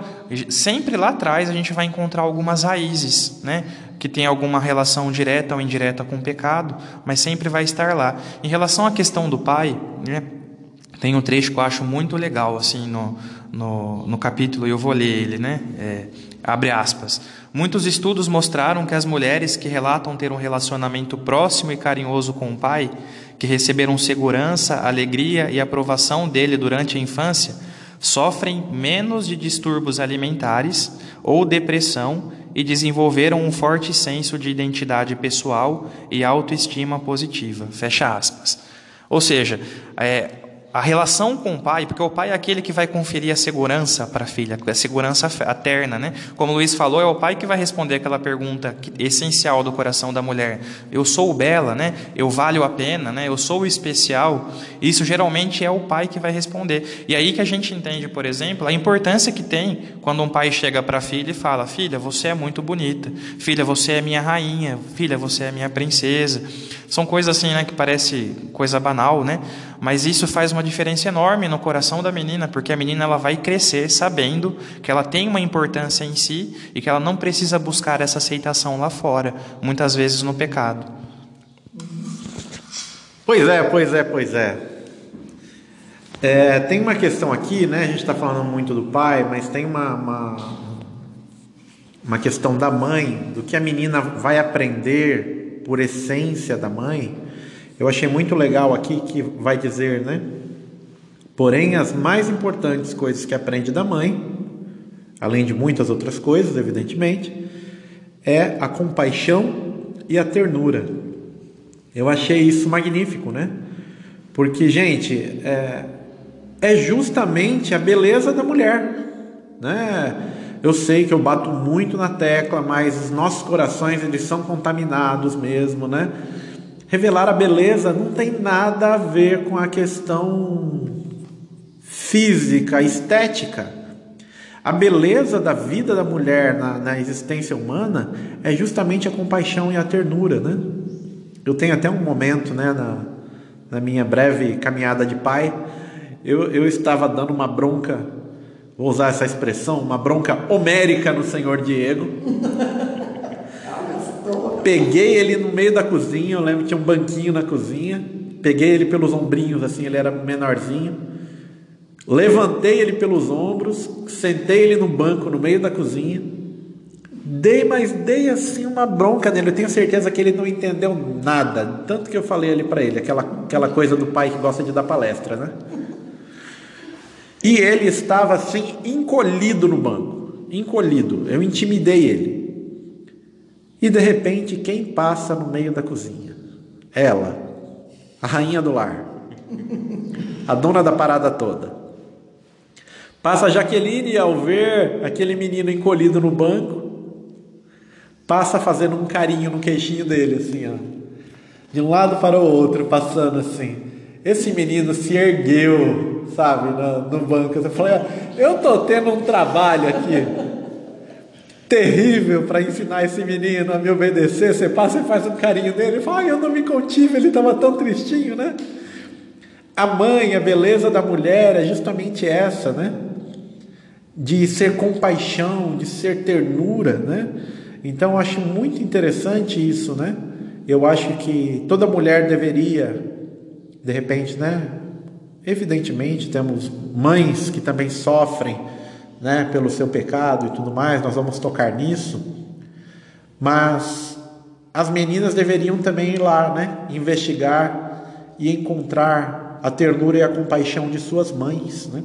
sempre lá atrás a gente vai encontrar algumas raízes, né? que tem alguma relação direta ou indireta com o pecado, mas sempre vai estar lá. Em relação à questão do pai, né, tem um trecho que eu acho muito legal assim no, no, no capítulo, e eu vou ler ele, né? É, abre aspas. Muitos estudos mostraram que as mulheres que relatam ter um relacionamento próximo e carinhoso com o pai, que receberam segurança, alegria e aprovação dele durante a infância, sofrem menos de distúrbios alimentares ou depressão e desenvolveram um forte senso de identidade pessoal e autoestima positiva. Fecha aspas. Ou seja, é, a relação com o pai, porque o pai é aquele que vai conferir a segurança para a filha, a segurança eterna, né? Como o Luiz falou, é o pai que vai responder aquela pergunta essencial do coração da mulher: eu sou bela, né? Eu valho a pena, né? Eu sou especial. Isso geralmente é o pai que vai responder. E aí que a gente entende, por exemplo, a importância que tem quando um pai chega para a filha e fala: "Filha, você é muito bonita. Filha, você é minha rainha. Filha, você é minha princesa." São coisas assim, né, que parece coisa banal, né? Mas isso faz uma diferença enorme no coração da menina, porque a menina ela vai crescer sabendo que ela tem uma importância em si e que ela não precisa buscar essa aceitação lá fora, muitas vezes no pecado. Pois é, pois é, pois é. é tem uma questão aqui, né? A gente está falando muito do pai, mas tem uma, uma, uma questão da mãe, do que a menina vai aprender por essência da mãe eu achei muito legal aqui que vai dizer, né? Porém, as mais importantes coisas que aprende da mãe, além de muitas outras coisas, evidentemente, é a compaixão e a ternura. Eu achei isso magnífico, né? Porque, gente, é, é justamente a beleza da mulher, né? Eu sei que eu bato muito na tecla, mas os nossos corações eles são contaminados mesmo, né? Revelar a beleza não tem nada a ver com a questão física, estética. A beleza da vida da mulher na, na, existência humana é justamente a compaixão e a ternura, né? Eu tenho até um momento, né, na, na minha breve caminhada de pai, eu, eu estava dando uma bronca, vou usar essa expressão, uma bronca homérica no senhor Diego. *laughs* Peguei ele no meio da cozinha, eu lembro que tinha um banquinho na cozinha. Peguei ele pelos ombrinhos, assim, ele era menorzinho. Levantei ele pelos ombros, sentei ele no banco no meio da cozinha. Dei, mas dei assim uma bronca nele. Eu tenho certeza que ele não entendeu nada. Tanto que eu falei ali para ele, aquela, aquela coisa do pai que gosta de dar palestra, né? E ele estava assim, encolhido no banco. Encolhido. Eu intimidei ele. E de repente, quem passa no meio da cozinha? Ela, a rainha do lar, a dona da parada toda. Passa a Jaqueline ao ver aquele menino encolhido no banco, passa fazendo um carinho no queixinho dele, assim, ó. De um lado para o outro, passando assim. Esse menino se ergueu, sabe, no, no banco. Eu falei, eu tô tendo um trabalho aqui terrível para ensinar esse menino a me obedecer. Você passa e faz um carinho nele. Ele fala, eu não me contive, ele estava tão tristinho, né? A mãe, a beleza da mulher é justamente essa, né? De ser compaixão, de ser ternura, né? Então eu acho muito interessante isso, né? Eu acho que toda mulher deveria de repente, né? Evidentemente, temos mães que também sofrem, né, pelo seu pecado e tudo mais, nós vamos tocar nisso. Mas as meninas deveriam também ir lá, né, investigar e encontrar a ternura e a compaixão de suas mães, né?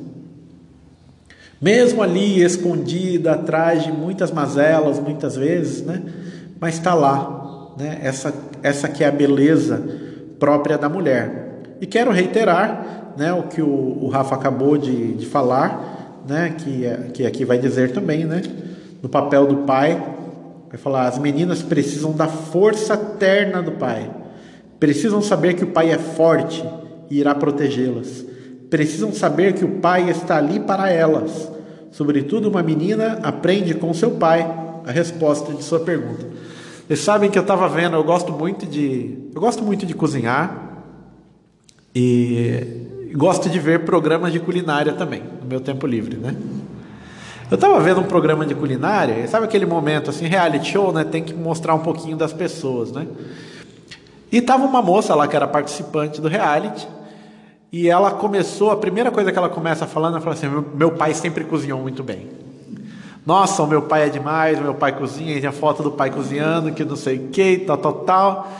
Mesmo ali escondida atrás de muitas mazelas, muitas vezes, né? Mas está lá, né? Essa essa que é a beleza própria da mulher. E quero reiterar né, o que o, o Rafa acabou de, de falar, né, que, é, que aqui vai dizer também, né, no papel do pai, vai falar: as meninas precisam da força terna do pai, precisam saber que o pai é forte e irá protegê-las, precisam saber que o pai está ali para elas. Sobretudo, uma menina aprende com seu pai a resposta de sua pergunta. Vocês sabem que eu estava vendo, eu gosto muito de, eu gosto muito de cozinhar. E gosto de ver programas de culinária também, no meu tempo livre, né? Eu estava vendo um programa de culinária, sabe aquele momento assim, reality show, né? Tem que mostrar um pouquinho das pessoas, né? E tava uma moça lá que era participante do reality, e ela começou, a primeira coisa que ela começa falando, ela fala assim: meu pai sempre cozinhou muito bem. Nossa, o meu pai é demais, o meu pai cozinha, e tem a foto do pai cozinhando, que não sei o que, tal, tal, tal.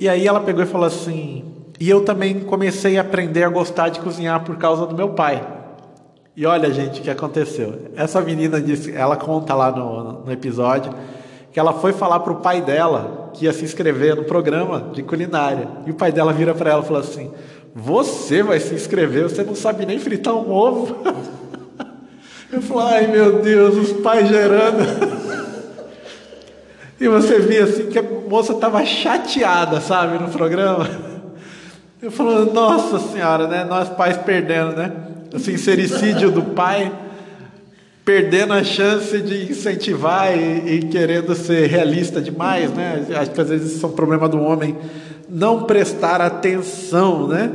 E aí ela pegou e falou assim: e eu também comecei a aprender a gostar de cozinhar por causa do meu pai. E olha, gente, o que aconteceu. Essa menina disse, ela conta lá no, no episódio que ela foi falar para o pai dela que ia se inscrever no programa de culinária. E o pai dela vira para ela e falou assim: Você vai se inscrever? Você não sabe nem fritar um ovo? *laughs* Eu falei: Ai meu Deus, os pais gerando. *laughs* E você via assim que a moça estava chateada, sabe, no programa. Eu falo, nossa senhora, né? Nós pais perdendo, né? O sincericídio do pai, perdendo a chance de incentivar e, e, querendo ser realista demais, né? Acho que às vezes isso é um problema do homem não prestar atenção, né?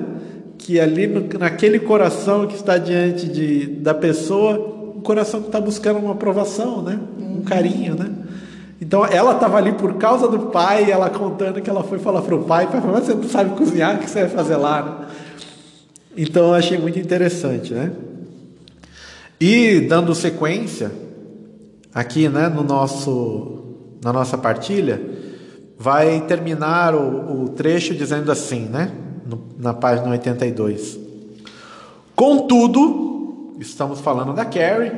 Que ali no, naquele coração que está diante de, da pessoa, um coração que está buscando uma aprovação, né? Um carinho, né? Então ela estava ali por causa do pai, ela contando que ela foi falar para o pai, pai falou, mas você não sabe cozinhar, o que você vai fazer lá? Né? Então eu achei muito interessante, né? E dando sequência, aqui né, no nosso, na nossa partilha, vai terminar o, o trecho dizendo assim, né? No, na página 82. Contudo, estamos falando da Carrie,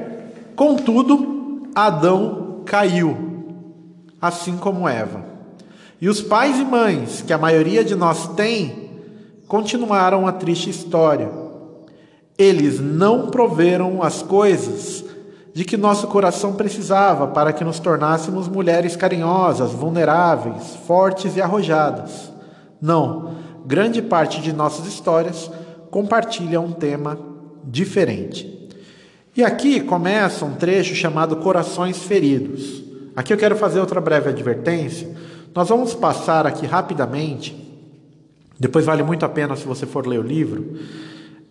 contudo, Adão caiu assim como Eva. E os pais e mães, que a maioria de nós tem, continuaram a triste história. Eles não proveram as coisas de que nosso coração precisava para que nos tornássemos mulheres carinhosas, vulneráveis, fortes e arrojadas. Não, grande parte de nossas histórias compartilha um tema diferente. E aqui começa um trecho chamado Corações Feridos. Aqui eu quero fazer outra breve advertência. Nós vamos passar aqui rapidamente, depois vale muito a pena se você for ler o livro,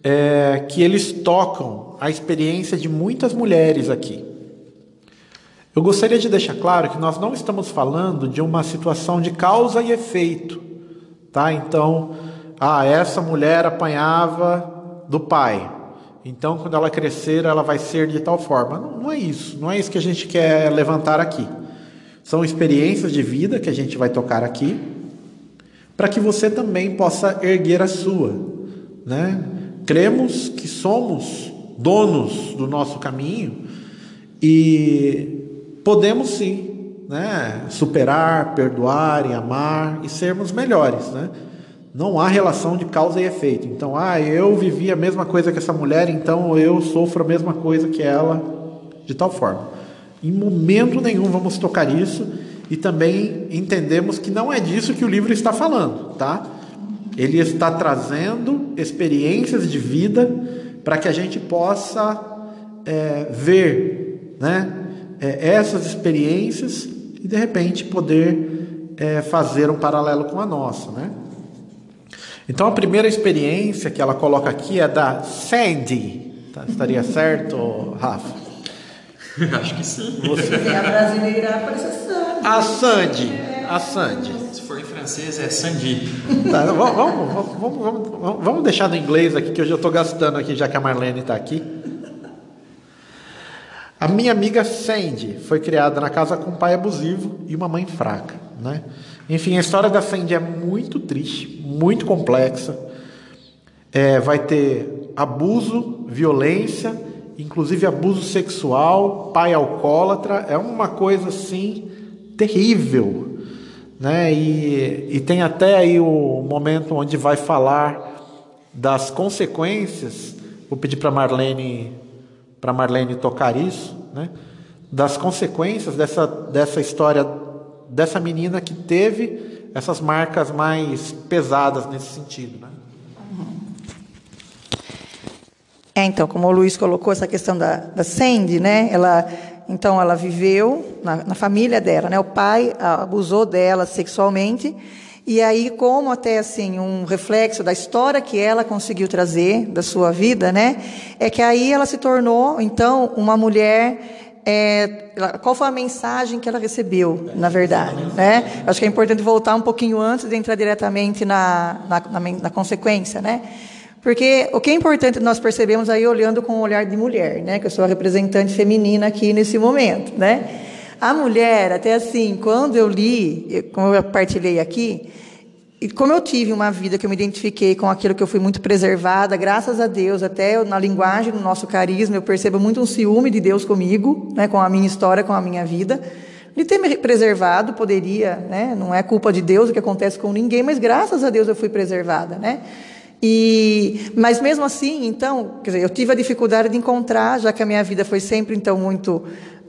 é, que eles tocam a experiência de muitas mulheres aqui. Eu gostaria de deixar claro que nós não estamos falando de uma situação de causa e efeito, tá? Então, ah, essa mulher apanhava do pai, então, quando ela crescer, ela vai ser de tal forma. Não, não, é isso, não é isso que a gente quer levantar aqui. São experiências de vida que a gente vai tocar aqui, para que você também possa erguer a sua, né? Cremos que somos donos do nosso caminho e podemos sim, né, superar, perdoar e amar e sermos melhores, né? Não há relação de causa e efeito. Então, ah, eu vivi a mesma coisa que essa mulher, então eu sofro a mesma coisa que ela, de tal forma. Em momento nenhum vamos tocar isso e também entendemos que não é disso que o livro está falando, tá? Ele está trazendo experiências de vida para que a gente possa é, ver, né? É, essas experiências e de repente poder é, fazer um paralelo com a nossa, né? Então a primeira experiência que ela coloca aqui é da Sandy. Tá, estaria certo, Rafa? *laughs* Acho que sim. Você. É a brasileira aparece Sandy. A Sandy. A Sandy. Se for em francês é Sandy. Tá, vamos, vamos, vamos, vamos, vamos deixar no inglês aqui, que hoje eu estou gastando aqui, já que a Marlene está aqui. A minha amiga Sandy foi criada na casa com um pai abusivo e uma mãe fraca. Né? Enfim, a história da Sandy é muito triste, muito complexa. É, vai ter abuso, violência, inclusive abuso sexual, pai alcoólatra, é uma coisa assim terrível. Né? E, e tem até aí o momento onde vai falar das consequências. Vou pedir para Marlene para Marlene tocar isso, né? Das consequências dessa dessa história dessa menina que teve essas marcas mais pesadas nesse sentido. Né? É, então, como o Luiz colocou essa questão da, da Sandy, né? Ela, então, ela viveu na, na família dela, né? O pai abusou dela sexualmente e aí, como até assim um reflexo da história que ela conseguiu trazer da sua vida, né? É que aí ela se tornou então uma mulher é, qual foi a mensagem que ela recebeu, na verdade. Né? Acho que é importante voltar um pouquinho antes de entrar diretamente na, na, na, na consequência. Né? Porque o que é importante nós percebemos aí olhando com o olhar de mulher, né? que eu sou a representante feminina aqui nesse momento. Né? A mulher, até assim, quando eu li, como eu partilhei aqui, e como eu tive uma vida que eu me identifiquei com aquilo que eu fui muito preservada, graças a Deus, até na linguagem do nosso carisma, eu percebo muito um ciúme de Deus comigo, né, com a minha história, com a minha vida. De ter me preservado, poderia, né, não é culpa de Deus o que acontece com ninguém, mas graças a Deus eu fui preservada, né? E, mas mesmo assim, então, quer dizer, eu tive a dificuldade de encontrar, já que a minha vida foi sempre então muito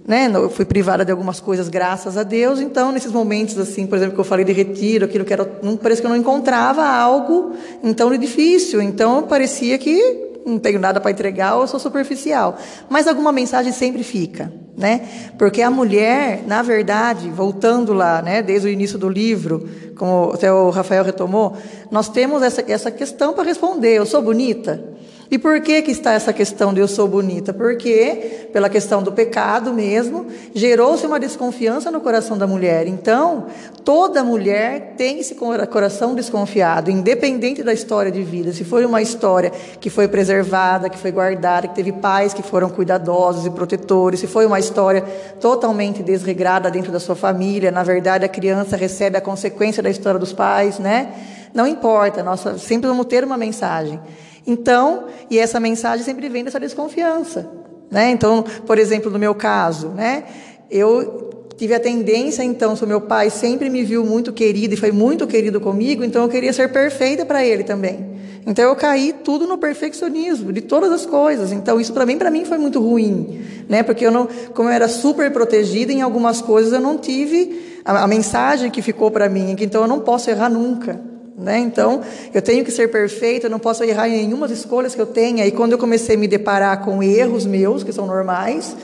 né, eu fui privada de algumas coisas, graças a Deus. Então, nesses momentos, assim, por exemplo, que eu falei de retiro, aquilo que era, não parece que eu não encontrava algo então difícil. Então, parecia que não tenho nada para entregar ou sou superficial. Mas alguma mensagem sempre fica, né? Porque a mulher, na verdade, voltando lá, né, desde o início do livro, como até o Rafael retomou, nós temos essa, essa questão para responder. Eu sou bonita? E por que, que está essa questão de eu sou bonita? Porque, pela questão do pecado mesmo, gerou-se uma desconfiança no coração da mulher. Então, toda mulher tem esse coração desconfiado, independente da história de vida. Se foi uma história que foi preservada, que foi guardada, que teve pais que foram cuidadosos e protetores, se foi uma história totalmente desregrada dentro da sua família, na verdade a criança recebe a consequência da história dos pais, né? Não importa, nós sempre vamos ter uma mensagem. Então, e essa mensagem sempre vem dessa desconfiança. Né? Então, por exemplo, no meu caso, né, eu tive a tendência, então, se o meu pai sempre me viu muito querido e foi muito querido comigo, então eu queria ser perfeita para ele também. Então eu caí tudo no perfeccionismo de todas as coisas. Então isso mim, para mim foi muito ruim, né? Porque eu não, como eu era super protegida em algumas coisas, eu não tive a, a mensagem que ficou para mim, que então eu não posso errar nunca. Né? Então, eu tenho que ser perfeita, eu não posso errar em nenhuma escolhas que eu tenha. E quando eu comecei a me deparar com erros meus, que são normais,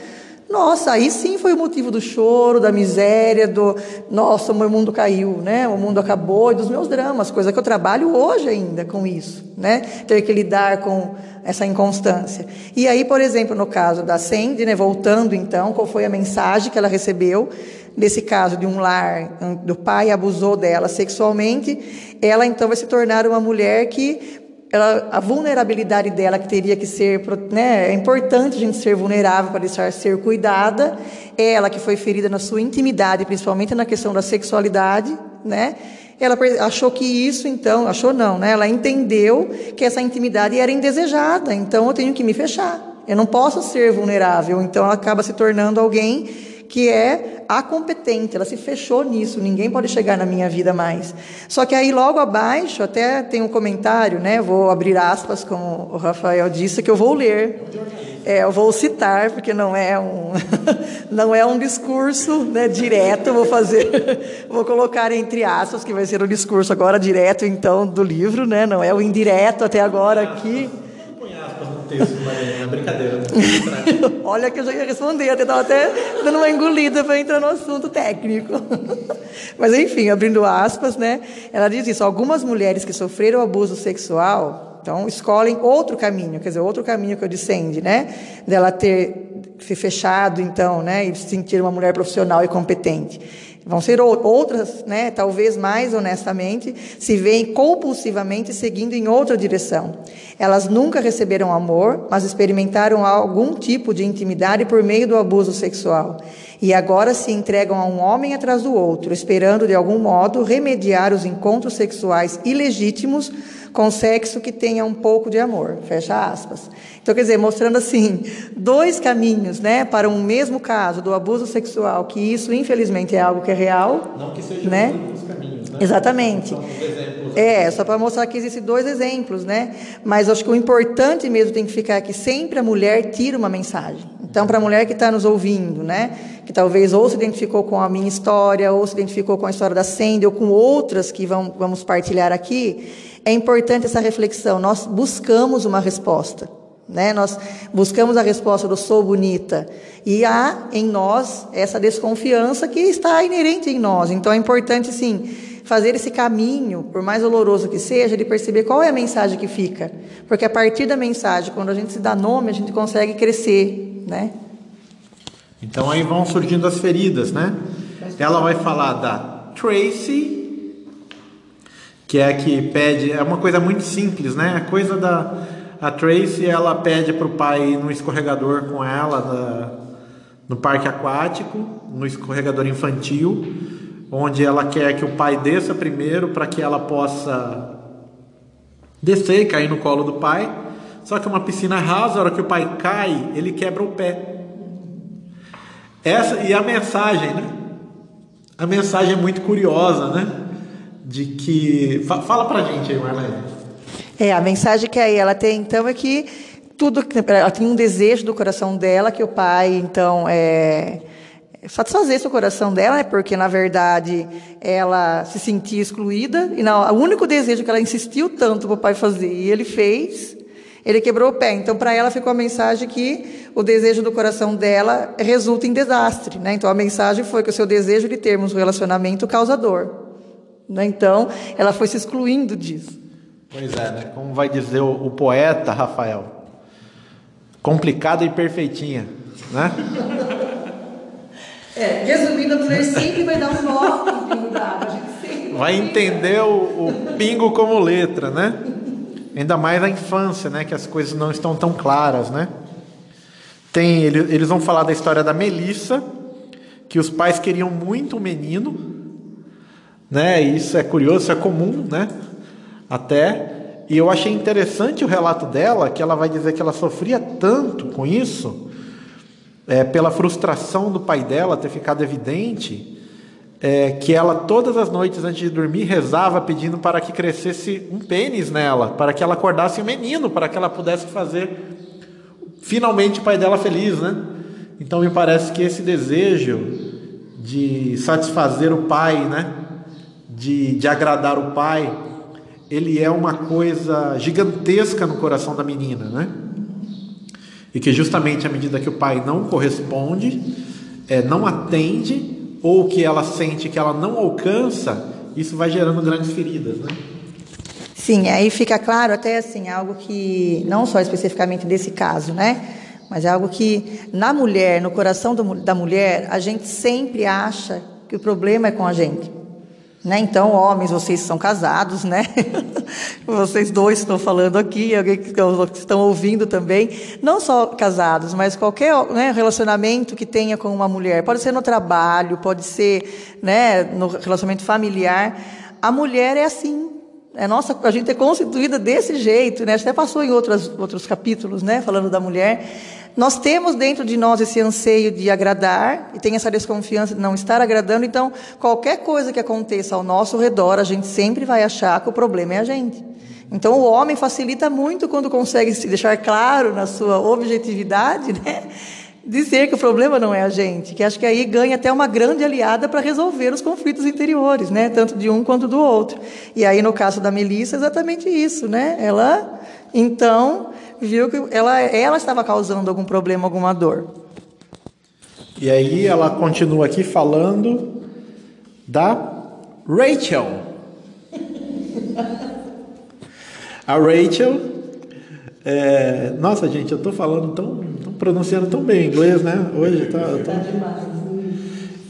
nossa, aí sim foi o motivo do choro, da miséria, do nossa, o meu mundo caiu, né? O mundo acabou, e dos meus dramas, coisa que eu trabalho hoje ainda com isso, né? Ter que lidar com essa inconstância. E aí, por exemplo, no caso da Sandy, né, voltando então, qual foi a mensagem que ela recebeu? Nesse caso de um lar, do pai abusou dela sexualmente, ela então vai se tornar uma mulher que ela, a vulnerabilidade dela que teria que ser, né, é importante a gente ser vulnerável para deixar ser cuidada. Ela que foi ferida na sua intimidade, principalmente na questão da sexualidade, né? Ela achou que isso, então, achou não, né? Ela entendeu que essa intimidade era indesejada, então eu tenho que me fechar. Eu não posso ser vulnerável, então ela acaba se tornando alguém que é a competente, ela se fechou nisso, ninguém pode chegar na minha vida mais. Só que aí logo abaixo, até tem um comentário, né? Vou abrir aspas, como o Rafael disse, que eu vou ler. É, eu vou citar, porque não é um, *laughs* não é um discurso né, direto, vou fazer, *laughs* vou colocar entre aspas, que vai ser o discurso agora direto, então, do livro, né? Não é o indireto até agora aqui texto, mas é *laughs* brincadeira. *laughs* Olha que eu já ia responder, eu estava até dando uma engolida para entrar no assunto técnico. *laughs* mas enfim, abrindo aspas, né? Ela diz isso: algumas mulheres que sofreram abuso sexual, então escolhem outro caminho, quer dizer, outro caminho que eu dissende, né? Dela ter se fechado, então, né? E se sentir uma mulher profissional e competente. Vão ser outras, né, talvez mais honestamente, se veem compulsivamente seguindo em outra direção. Elas nunca receberam amor, mas experimentaram algum tipo de intimidade por meio do abuso sexual. E agora se entregam a um homem atrás do outro, esperando de algum modo remediar os encontros sexuais ilegítimos com sexo que tenha um pouco de amor. Fecha aspas. Então, quer dizer, mostrando assim, dois caminhos, né, para um mesmo caso do abuso sexual, que isso, infelizmente, é algo que é real. Não que seja né? os caminhos, né? Exatamente. É, só para mostrar que existem dois exemplos, né? Mas acho que o importante mesmo tem que ficar que sempre a mulher tira uma mensagem. Então, para a mulher que está nos ouvindo, né? Que talvez ou se identificou com a minha história, ou se identificou com a história da Sandy, ou com outras que vão, vamos partilhar aqui, é importante essa reflexão. Nós buscamos uma resposta. Né? Nós buscamos a resposta do sou bonita. E há em nós essa desconfiança que está inerente em nós. Então é importante, sim, fazer esse caminho, por mais doloroso que seja, de perceber qual é a mensagem que fica. Porque a partir da mensagem, quando a gente se dá nome, a gente consegue crescer. Né? Então aí vão surgindo as feridas, né? Ela vai falar da Tracy que é que pede, é uma coisa muito simples, né? A coisa da a Tracy, ela pede para o pai ir no escorregador com ela no parque aquático, no escorregador infantil, onde ela quer que o pai desça primeiro para que ela possa descer e cair no colo do pai. Só que é uma piscina rasa, a hora que o pai cai, ele quebra o pé. Essa e a mensagem, né? A mensagem é muito curiosa, né? de que. Fala pra gente aí, Marlene. É, a mensagem que aí ela tem, então, é que tudo. Ela tem um desejo do coração dela, que o pai, então, é satisfazer o coração dela, né? porque na verdade ela se sentia excluída e não, o único desejo que ela insistiu tanto para o pai fazer e ele fez, ele quebrou o pé. Então para ela ficou a mensagem que o desejo do coração dela resulta em desastre, né? Então a mensagem foi que o seu desejo de termos um relacionamento causa dor. Né? Então, ela foi se excluindo disso. Pois é, né? como vai dizer o, o poeta Rafael, complicada e perfeitinha, né? É, resumindo, a mulher sempre vai dar um nó no pingo d'água. Vai entender o, o pingo como letra, né? Ainda mais na infância, né? Que as coisas não estão tão claras, né? Tem, eles vão falar da história da Melissa, que os pais queriam muito um menino, né? Isso é curioso, isso é comum, né? Até. E eu achei interessante o relato dela, que ela vai dizer que ela sofria tanto com isso, é, pela frustração do pai dela ter ficado evidente, é, que ela todas as noites antes de dormir rezava pedindo para que crescesse um pênis nela, para que ela acordasse um menino, para que ela pudesse fazer finalmente o pai dela feliz, né? Então me parece que esse desejo de satisfazer o pai, né? de, de agradar o pai, ele é uma coisa gigantesca no coração da menina, né? E que justamente à medida que o pai não corresponde, é, não atende, ou que ela sente que ela não alcança, isso vai gerando grandes feridas, né? Sim, aí fica claro até assim, algo que, não só especificamente desse caso, né? Mas é algo que na mulher, no coração do, da mulher, a gente sempre acha que o problema é com a gente. Né? Então, homens, vocês são casados, né? *laughs* vocês dois estão falando aqui, alguém que estão ouvindo também. Não só casados, mas qualquer né, relacionamento que tenha com uma mulher. Pode ser no trabalho, pode ser né, no relacionamento familiar. A mulher é assim. É nossa, a gente é constituída desse jeito, né? Até passou em outros, outros capítulos, né? Falando da mulher. Nós temos dentro de nós esse anseio de agradar e tem essa desconfiança de não estar agradando, então qualquer coisa que aconteça ao nosso redor, a gente sempre vai achar que o problema é a gente. Então o homem facilita muito quando consegue se deixar claro na sua objetividade, né? Dizer que o problema não é a gente, que acho que aí ganha até uma grande aliada para resolver os conflitos interiores, né? Tanto de um quanto do outro. E aí no caso da Melissa, exatamente isso, né? Ela então viu que ela, ela estava causando algum problema, alguma dor. E aí ela continua aqui falando da Rachel. A Rachel, é, nossa gente, eu estou falando tão, tão, pronunciando tão bem inglês, né? Hoje tá, tô...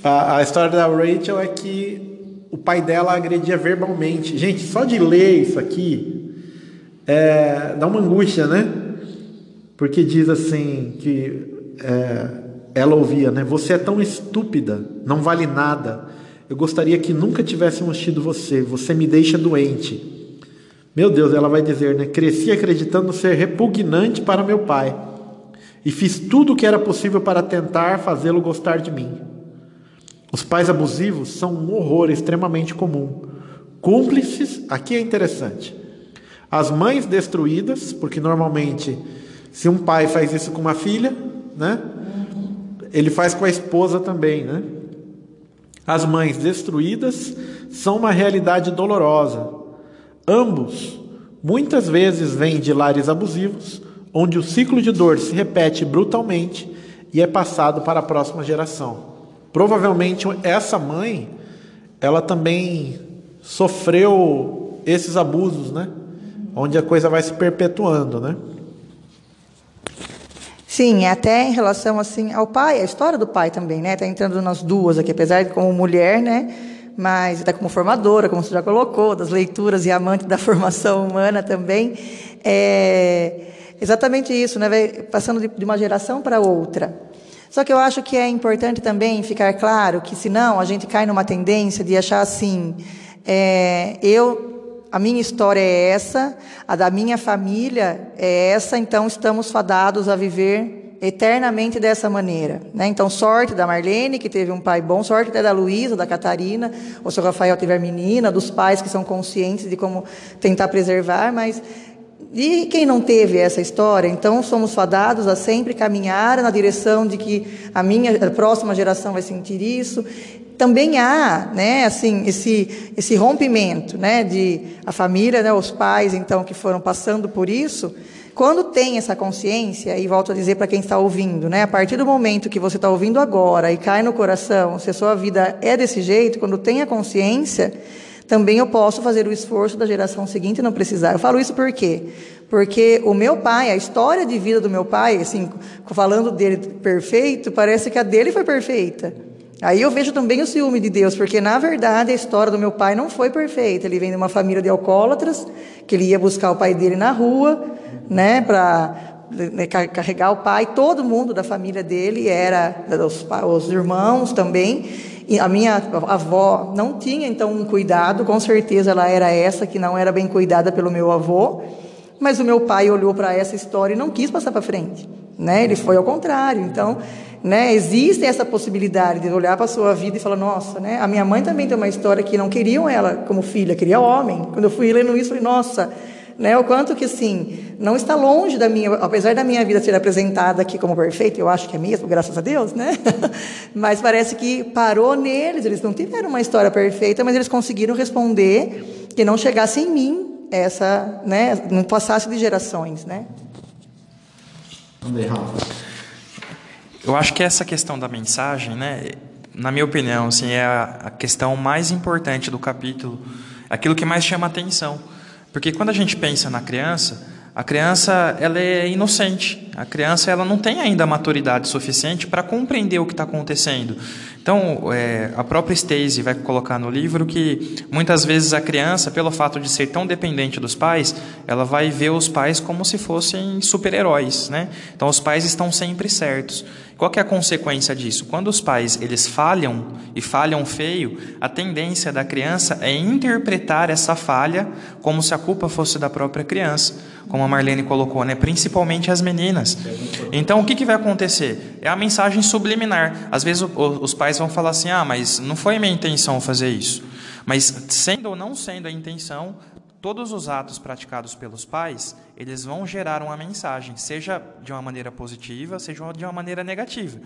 a, a história da Rachel é que o pai dela agredia verbalmente. Gente, só de ler isso aqui, é, dá uma angústia, né? Porque diz assim que é, ela ouvia, né? Você é tão estúpida, não vale nada. Eu gostaria que nunca tivéssemos tido você. Você me deixa doente. Meu Deus, ela vai dizer, né? Cresci acreditando ser repugnante para meu pai e fiz tudo o que era possível para tentar fazê-lo gostar de mim. Os pais abusivos são um horror extremamente comum. Cúmplices, aqui é interessante. As mães destruídas, porque normalmente, se um pai faz isso com uma filha, né? Ele faz com a esposa também, né? As mães destruídas são uma realidade dolorosa. Ambos, muitas vezes, vêm de lares abusivos, onde o ciclo de dor se repete brutalmente e é passado para a próxima geração. Provavelmente essa mãe, ela também sofreu esses abusos, né? onde a coisa vai se perpetuando, né? Sim, até em relação assim ao pai, a história do pai também, né? Está entrando nas duas aqui, apesar de como mulher, né? Mas está como formadora, como você já colocou, das leituras e amante da *laughs* formação humana também. É exatamente isso, né? Vai passando de uma geração para outra. Só que eu acho que é importante também ficar claro que, senão, a gente cai numa tendência de achar assim: é, eu a minha história é essa, a da minha família é essa, então estamos fadados a viver eternamente dessa maneira. Né? Então, sorte da Marlene, que teve um pai bom, sorte até da Luísa, da Catarina, ou se o Rafael tiver menina, dos pais que são conscientes de como tentar preservar, mas. E quem não teve essa história? Então, somos fadados a sempre caminhar na direção de que a minha a próxima geração vai sentir isso também há, né, assim, esse, esse rompimento, né, de a família, né, os pais, então, que foram passando por isso, quando tem essa consciência, e volto a dizer para quem está ouvindo, né, a partir do momento que você está ouvindo agora e cai no coração, se a sua vida é desse jeito, quando tem a consciência, também eu posso fazer o esforço da geração seguinte não precisar. Eu falo isso por quê? Porque o meu pai, a história de vida do meu pai, assim, falando dele perfeito, parece que a dele foi perfeita. Aí eu vejo também o ciúme de Deus, porque na verdade a história do meu pai não foi perfeita. Ele vem de uma família de alcoólatras, que ele ia buscar o pai dele na rua, né, para né, carregar o pai. Todo mundo da família dele era, os, os irmãos também. E a minha avó não tinha então um cuidado, com certeza ela era essa que não era bem cuidada pelo meu avô. Mas o meu pai olhou para essa história e não quis passar para frente, né? Ele foi ao contrário. Então né? Existe essa possibilidade de olhar para a sua vida e falar, nossa, né? a minha mãe também tem uma história que não queriam ela como filha, queria homem. Quando eu fui lendo isso, falei, nossa, né? o quanto que assim, não está longe da minha, apesar da minha vida ser apresentada aqui como perfeita, eu acho que é mesmo, graças a Deus, né? *laughs* mas parece que parou neles, eles não tiveram uma história perfeita, mas eles conseguiram responder que não chegasse em mim essa, né? não passasse de gerações, né? Ver, Rafa. Eu acho que essa questão da mensagem, né, na minha opinião, assim, é a, questão mais importante do capítulo, aquilo que mais chama atenção. Porque quando a gente pensa na criança, A criança ela é inocente. A criança ela não tem ainda maturidade suficiente para compreender o que está acontecendo. Então, é, a própria Stacey vai colocar no livro que muitas vezes a criança, pelo fato de ser tão dependente dos pais, ela vai ver os pais como se fossem super-heróis, né? Então, os pais estão sempre certos. Qual é a consequência disso? Quando os pais eles falham e falham feio, a tendência da criança é interpretar essa falha como se a culpa fosse da própria criança, como a Marlene colocou, né? Principalmente as meninas. Então o que, que vai acontecer? É a mensagem subliminar. Às vezes o, o, os pais vão falar assim: ah, mas não foi minha intenção fazer isso. Mas sendo ou não sendo a intenção, todos os atos praticados pelos pais, eles vão gerar uma mensagem, seja de uma maneira positiva, seja de uma maneira negativa.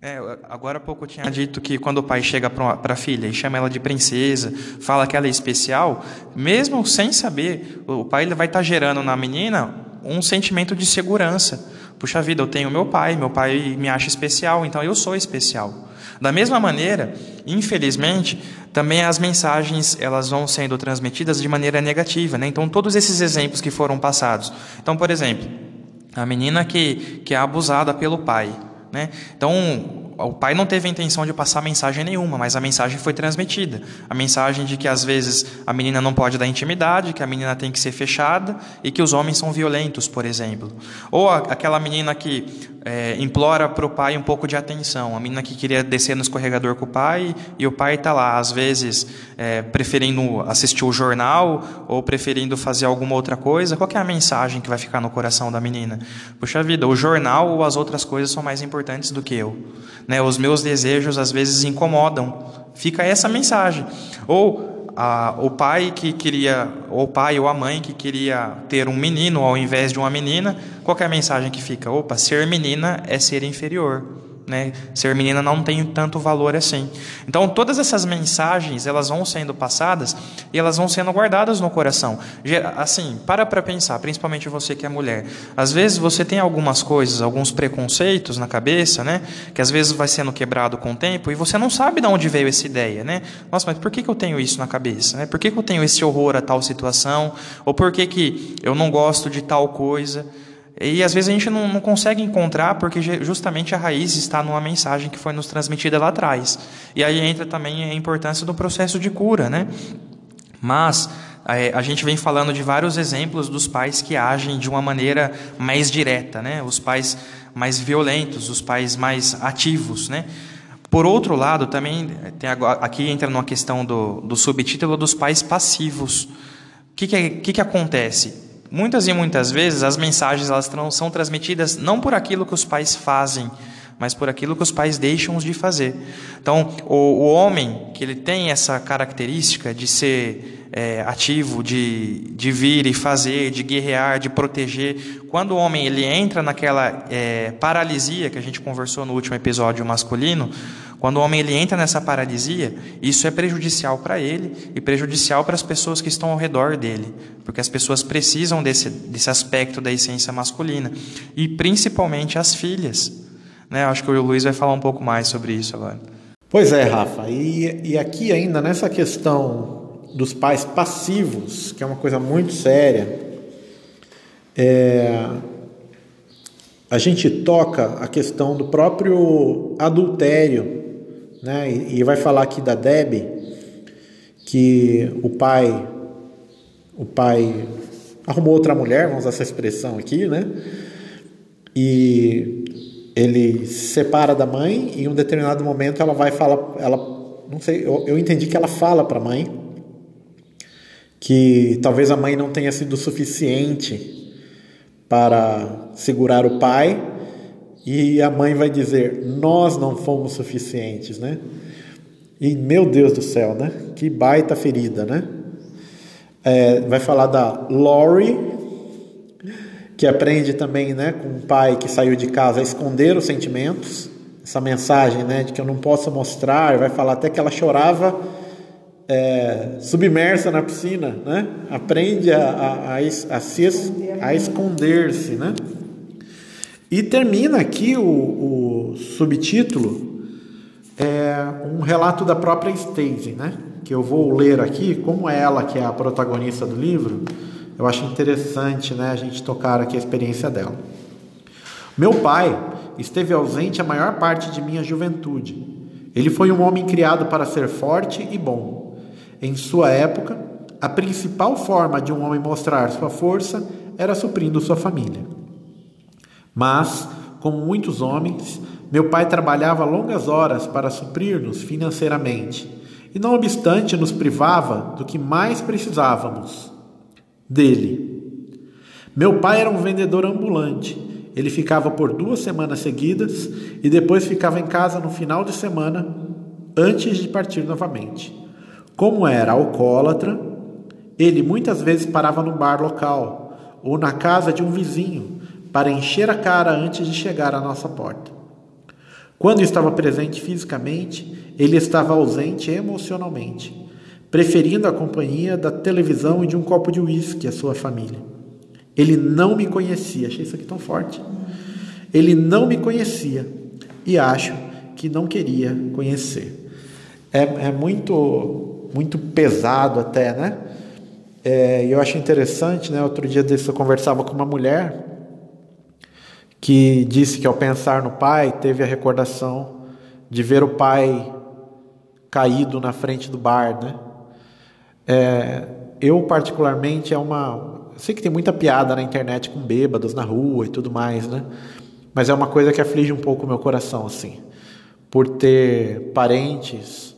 É, agora há pouco eu tinha dito que quando o pai chega para a filha e chama ela de princesa, fala que ela é especial, mesmo sem saber, o pai vai estar tá gerando na menina um sentimento de segurança. Puxa vida, eu tenho meu pai, meu pai me acha especial, então eu sou especial. Da mesma maneira, infelizmente, também as mensagens elas vão sendo transmitidas de maneira negativa. Né? Então, todos esses exemplos que foram passados. Então, por exemplo, a menina que, que é abusada pelo pai. Né? Então, o pai não teve a intenção de passar mensagem nenhuma, mas a mensagem foi transmitida. A mensagem de que às vezes a menina não pode dar intimidade, que a menina tem que ser fechada e que os homens são violentos, por exemplo. Ou aquela menina que é, implora para o pai um pouco de atenção. A menina que queria descer no escorregador com o pai e o pai está lá, às vezes é, preferindo assistir o jornal ou preferindo fazer alguma outra coisa. Qual é a mensagem que vai ficar no coração da menina? Puxa vida, o jornal ou as outras coisas são mais importantes do que eu. Né? Os meus desejos às vezes incomodam. Fica essa mensagem. Ou o pai que queria, ou o pai ou a mãe que queria ter um menino ao invés de uma menina, qual é a mensagem que fica? Opa, ser menina é ser inferior. Né? Ser menina não tem tanto valor assim. Então, todas essas mensagens, elas vão sendo passadas e elas vão sendo guardadas no coração. Assim, para para pensar, principalmente você que é mulher. Às vezes você tem algumas coisas, alguns preconceitos na cabeça, né? Que às vezes vai sendo quebrado com o tempo e você não sabe de onde veio essa ideia, né? Nossa, mas por que, que eu tenho isso na cabeça? Né? Por que, que eu tenho esse horror a tal situação? Ou por que, que eu não gosto de tal coisa? E às vezes a gente não, não, consegue encontrar porque justamente a raiz está numa mensagem que foi nos transmitida lá atrás. E aí entra também a importância do processo de cura, né? Mas é, a gente vem falando de vários exemplos dos pais que agem de uma maneira mais direta, né? Os pais mais violentos, os pais mais ativos, né? Por outro lado, também tem aqui entra numa questão do, do subtítulo dos pais passivos. O que, que, que, que acontece? Muitas e muitas vezes as mensagens elas são transmitidas não por aquilo que os pais fazem, mas por aquilo que os pais deixam de fazer. Então, o, o homem que ele tem essa característica de ser é, ativo, de, de vir e fazer, de guerrear, de proteger, quando o homem ele entra naquela é, paralisia que a gente conversou no último episódio masculino, quando o homem ele entra nessa paralisia, isso é prejudicial para ele e prejudicial para as pessoas que estão ao redor dele, porque as pessoas precisam desse, desse aspecto da essência masculina e principalmente as filhas. Né? Acho que o Luiz vai falar um pouco mais sobre isso agora. Pois é, Rafa. E, e aqui ainda nessa questão dos pais passivos, que é uma coisa muito séria, é, a gente toca a questão do próprio adultério né? E, vai falar aqui da Deb que o pai o pai arrumou outra mulher, vamos usar essa expressão aqui, né? E ele se separa da mãe e em um determinado momento ela vai falar, ela não sei, eu, eu entendi que ela fala para a mãe que talvez a mãe não tenha sido suficiente para segurar o pai e a mãe vai dizer: Nós não fomos suficientes, né? E meu Deus do céu, né? Que baita ferida, né? É, vai falar da Lori, que aprende também, né, com um pai que saiu de casa a esconder os sentimentos. Essa mensagem, né, de que eu não posso mostrar. Vai falar até que ela chorava é, submersa na piscina, né? Aprende a, a, a, a, se, a esconder-se, né? E termina aqui o, o subtítulo, é um relato da própria Stacey, né? que eu vou ler aqui, como ela, que é a protagonista do livro, eu acho interessante né, a gente tocar aqui a experiência dela. Meu pai esteve ausente a maior parte de minha juventude. Ele foi um homem criado para ser forte e bom. Em sua época, a principal forma de um homem mostrar sua força era suprindo sua família. Mas, como muitos homens, meu pai trabalhava longas horas para suprir-nos financeiramente e, não obstante, nos privava do que mais precisávamos dele. Meu pai era um vendedor ambulante. Ele ficava por duas semanas seguidas e depois ficava em casa no final de semana antes de partir novamente. Como era alcoólatra, ele muitas vezes parava no bar local ou na casa de um vizinho para encher a cara antes de chegar à nossa porta. Quando estava presente fisicamente, ele estava ausente emocionalmente, preferindo a companhia da televisão e de um copo de uísque à sua família. Ele não me conhecia, achei isso aqui tão forte. Ele não me conhecia e acho que não queria conhecer. É, é muito, muito pesado até, né? É, eu acho interessante, né? Outro dia desse eu conversava com uma mulher que disse que ao pensar no pai teve a recordação de ver o pai caído na frente do bar, né? É, eu particularmente é uma, sei que tem muita piada na internet com bêbados na rua e tudo mais, né? Mas é uma coisa que aflige um pouco o meu coração, assim, por ter parentes,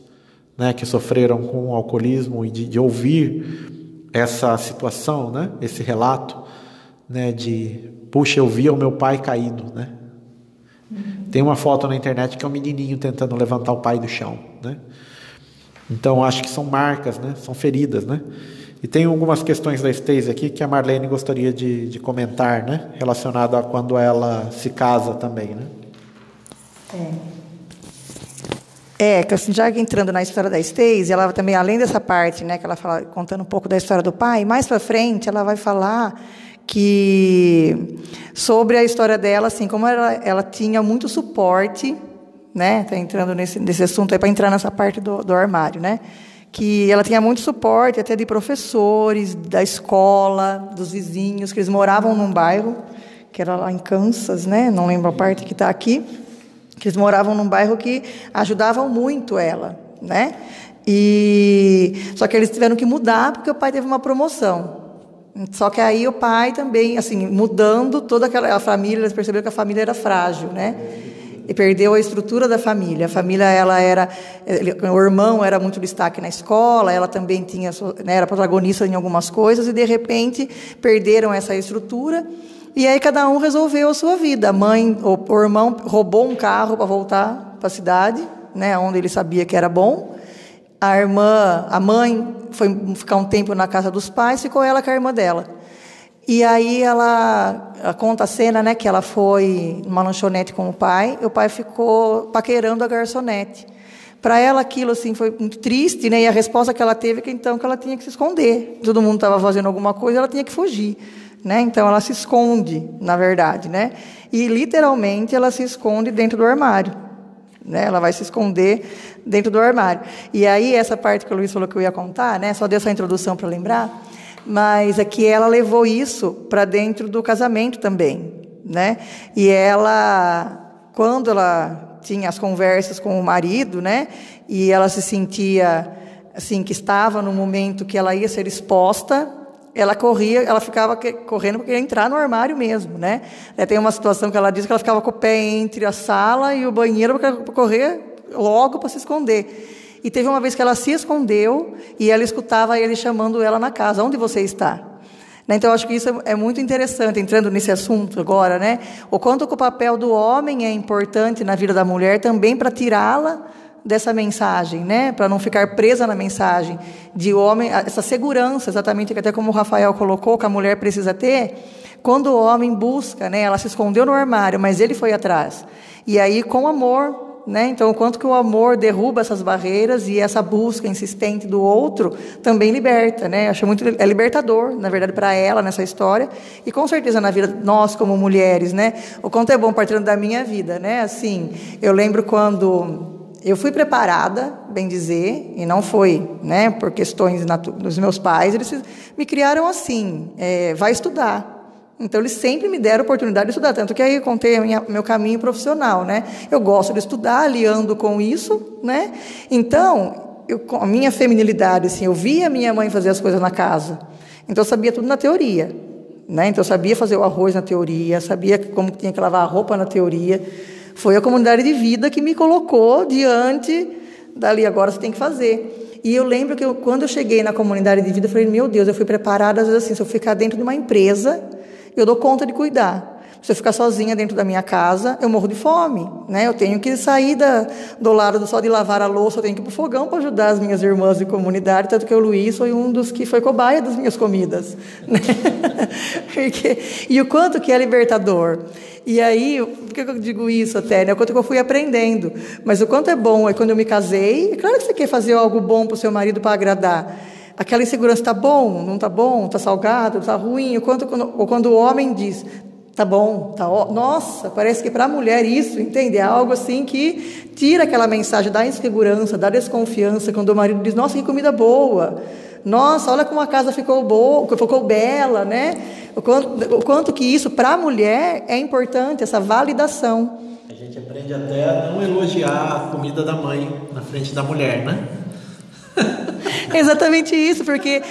né, que sofreram com o alcoolismo e de, de ouvir essa situação, né, esse relato, né, de puxa, eu via o meu pai caído, né? Tem uma foto na internet que é um menininho tentando levantar o pai do chão, né? Então acho que são marcas, né? São feridas, né? E tem algumas questões da Stacy aqui que a Marlene gostaria de, de comentar, né? Relacionado a quando ela se casa também, né? É. É, assim, já entrando na história da Stacy, ela também, além dessa parte, né, que ela fala, contando um pouco da história do pai, mais para frente ela vai falar que sobre a história dela, assim, como ela, ela tinha muito suporte, né? Tá entrando nesse, nesse assunto aí para entrar nessa parte do, do armário, né? Que ela tinha muito suporte até de professores, da escola, dos vizinhos, que eles moravam num bairro que era lá em Kansas, né? Não lembro a parte que está aqui. Que eles moravam num bairro que ajudavam muito ela, né? E só que eles tiveram que mudar porque o pai teve uma promoção. Só que aí o pai também, assim, mudando toda aquela a família, eles perceberam que a família era frágil, né? E perdeu a estrutura da família. A família, ela era, o irmão era muito destaque na escola, ela também tinha, né, era protagonista em algumas coisas e de repente perderam essa estrutura. E aí cada um resolveu a sua vida. A mãe, o, o irmão roubou um carro para voltar para a cidade, né, onde ele sabia que era bom. A irmã, a mãe foi ficar um tempo na casa dos pais, ficou ela com a irmã dela. E aí ela, ela conta a cena, né, que ela foi numa lanchonete com o pai, e o pai ficou paquerando a garçonete. Para ela aquilo assim foi muito triste, né? E a resposta que ela teve é que então que ela tinha que se esconder. Todo mundo estava fazendo alguma coisa, ela tinha que fugir, né? Então ela se esconde, na verdade, né? E literalmente ela se esconde dentro do armário. Né? Ela vai se esconder dentro do armário. E aí, essa parte que o Luiz falou que eu ia contar, né? só deu essa introdução para lembrar, mas é que ela levou isso para dentro do casamento também. Né? E ela, quando ela tinha as conversas com o marido, né? e ela se sentia assim que estava no momento que ela ia ser exposta ela corria, ela ficava correndo porque ia entrar no armário mesmo, né? Tem uma situação que ela diz que ela ficava com o pé entre a sala e o banheiro para correr logo para se esconder. E teve uma vez que ela se escondeu e ela escutava ele chamando ela na casa: Onde você está? Né? Então, eu acho que isso é muito interessante, entrando nesse assunto agora, né? O quanto que o papel do homem é importante na vida da mulher também para tirá-la dessa mensagem, né? Para não ficar presa na mensagem de homem, essa segurança, exatamente até como o Rafael colocou, que a mulher precisa ter. Quando o homem busca, né? Ela se escondeu no armário, mas ele foi atrás. E aí, com amor, né? Então, o quanto que o amor derruba essas barreiras e essa busca insistente do outro também liberta, né? Acho muito é libertador, na verdade, para ela nessa história e com certeza na vida nós como mulheres, né? O quanto é bom partindo da minha vida, né? Assim, eu lembro quando eu fui preparada, bem dizer, e não foi né, por questões dos meus pais, eles me criaram assim, é, vai estudar. Então, eles sempre me deram oportunidade de estudar, tanto que aí eu contei minha, meu caminho profissional, né? Eu gosto de estudar, aliando com isso, né? Então, eu, a minha feminilidade, assim, eu via minha mãe fazer as coisas na casa, então eu sabia tudo na teoria, né? Então, eu sabia fazer o arroz na teoria, sabia como tinha que lavar a roupa na teoria. Foi a comunidade de vida que me colocou diante dali, agora você tem que fazer. E eu lembro que eu, quando eu cheguei na comunidade de vida, eu falei, meu Deus, eu fui preparada, às vezes assim, se eu ficar dentro de uma empresa eu dou conta de cuidar. Se eu ficar sozinha dentro da minha casa, eu morro de fome, né? Eu tenho que sair da, do lado só de lavar a louça, eu tenho que ir para o fogão para ajudar as minhas irmãs de comunidade, tanto que o Luiz foi um dos que foi cobaia das minhas comidas, né? *laughs* Porque, e o quanto que é libertador. E aí, por que eu digo isso até? Né? O quanto que eu fui aprendendo. Mas o quanto é bom é quando eu me casei. É claro que você quer fazer algo bom para o seu marido para agradar aquela insegurança está bom, não está bom, está salgado, está ruim. Ou quando, ou quando o homem diz, está bom, tá ó... nossa, parece que para a mulher isso, entende? É algo assim que tira aquela mensagem da insegurança, da desconfiança, quando o marido diz, nossa, que comida boa. Nossa, olha como a casa ficou boa, ficou bela, né? O quanto, o quanto que isso para a mulher é importante, essa validação. A gente aprende até a não elogiar a comida da mãe na frente da mulher, né? *laughs* Exatamente isso, porque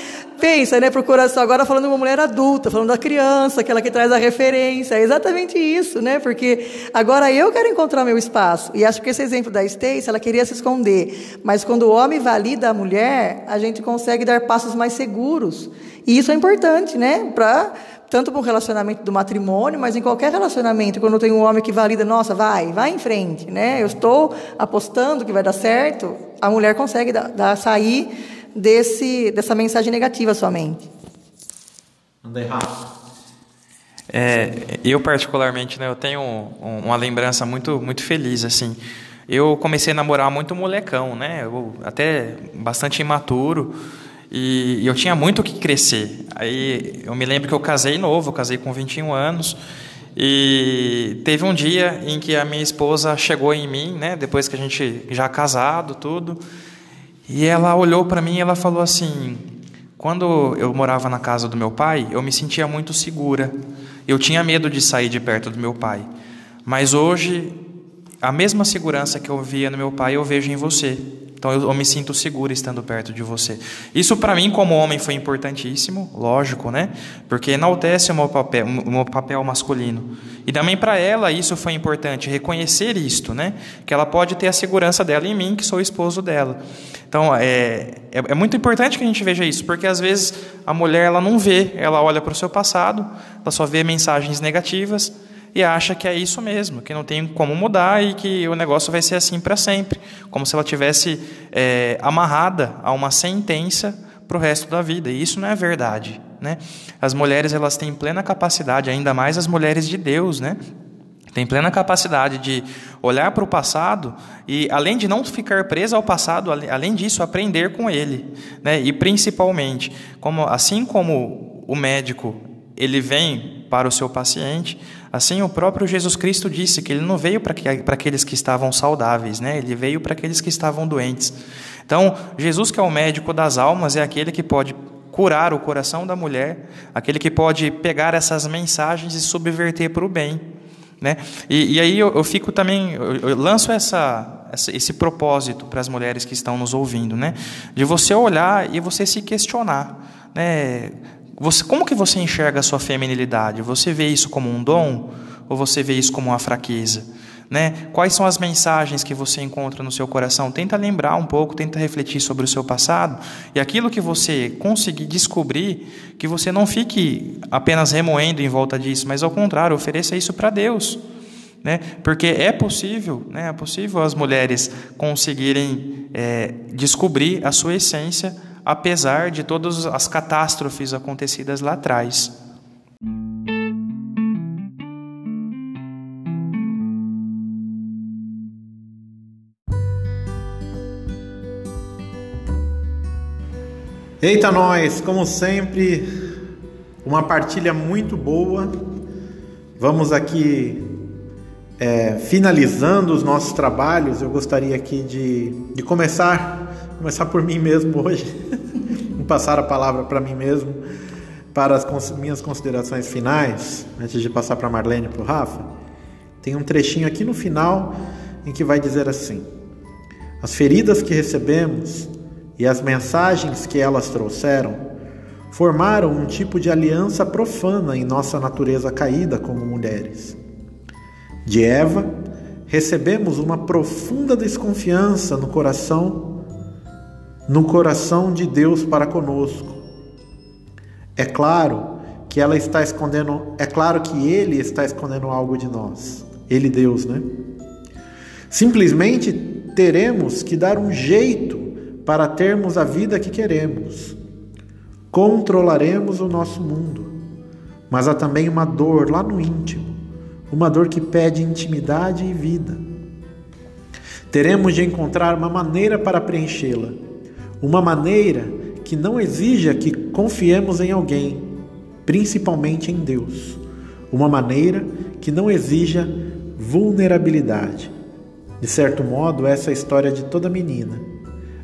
pensa, né, procuração agora falando de uma mulher adulta, falando da criança, aquela que traz a referência, é exatamente isso, né? Porque agora eu quero encontrar meu espaço. E acho que esse exemplo da Stacy, ela queria se esconder, mas quando o homem valida a mulher, a gente consegue dar passos mais seguros. E isso é importante, né, para tanto para o relacionamento do matrimônio, mas em qualquer relacionamento, quando tem um homem que valida, nossa, vai, vai em frente, né? Eu estou apostando que vai dar certo, a mulher consegue dar, dar sair desse, dessa mensagem negativa somente. Anda errado. É, eu particularmente, né, eu tenho uma lembrança muito, muito feliz assim. Eu comecei a namorar muito molecão, né? Eu, até bastante imaturo. E, eu tinha muito que crescer. Aí eu me lembro que eu casei novo, eu casei com 21 anos. E teve um dia em que a minha esposa chegou em mim, né, depois que a gente já casado, tudo. E ela olhou para mim e ela falou assim: "Quando eu morava na casa do meu pai, eu me sentia muito segura. Eu tinha medo de sair de perto do meu pai. Mas hoje a mesma segurança que eu via no meu pai, eu vejo em você. Então eu, eu me sinto seguro estando perto de você. Isso para mim como homem foi importantíssimo, lógico, né? Porque enaltece o meu papel, o meu papel masculino. E também para ela isso foi importante, reconhecer isto, né? Que ela pode ter a segurança dela em mim, que sou o esposo dela. Então é, é, é muito importante que a gente veja isso, porque às vezes a mulher ela não vê, ela olha para o seu passado, ela só vê mensagens negativas e acha que é isso mesmo, que não tem como mudar e que o negócio vai ser assim para sempre, como se ela tivesse é, amarrada a uma sentença para o resto da vida. E isso não é verdade, né? As mulheres elas têm plena capacidade, ainda mais as mulheres de Deus, né? Tem plena capacidade de olhar para o passado e, além de não ficar presa ao passado, além disso, aprender com ele. Né? E, principalmente, como, assim como o médico ele vem para o seu paciente, Assim, o próprio Jesus Cristo disse que ele não veio para aqueles que estavam saudáveis, né? ele veio para aqueles que estavam doentes. Então, Jesus, que é o médico das almas, é aquele que pode curar o coração da mulher, aquele que pode pegar essas mensagens e subverter para o bem. Né? E, e aí eu, eu, fico também, eu, eu lanço essa, essa, esse propósito para as mulheres que estão nos ouvindo, né? de você olhar e você se questionar. Né? Você, como que você enxerga a sua feminilidade? Você vê isso como um dom ou você vê isso como uma fraqueza? Né? Quais são as mensagens que você encontra no seu coração? Tenta lembrar um pouco, tenta refletir sobre o seu passado e aquilo que você conseguir descobrir, que você não fique apenas remoendo em volta disso, mas ao contrário, ofereça isso para Deus. Né? Porque é possível, né? é possível as mulheres conseguirem é, descobrir a sua essência apesar de todas as catástrofes acontecidas lá atrás. Eita, nós, como sempre, uma partilha muito boa. Vamos aqui é, finalizando os nossos trabalhos, eu gostaria aqui de, de começar, começar por mim mesmo hoje, *laughs* passar a palavra para mim mesmo, para as minhas considerações finais, antes de passar para Marlene e para o Rafa. Tem um trechinho aqui no final em que vai dizer assim: As feridas que recebemos e as mensagens que elas trouxeram formaram um tipo de aliança profana em nossa natureza caída como mulheres. De Eva, recebemos uma profunda desconfiança no coração, no coração de Deus para conosco. É claro que ela está escondendo, é claro que ele está escondendo algo de nós. Ele Deus, né? Simplesmente teremos que dar um jeito para termos a vida que queremos. Controlaremos o nosso mundo, mas há também uma dor lá no íntimo uma dor que pede intimidade e vida. Teremos de encontrar uma maneira para preenchê-la, uma maneira que não exija que confiemos em alguém, principalmente em Deus, uma maneira que não exija vulnerabilidade. De certo modo, essa é a história de toda menina,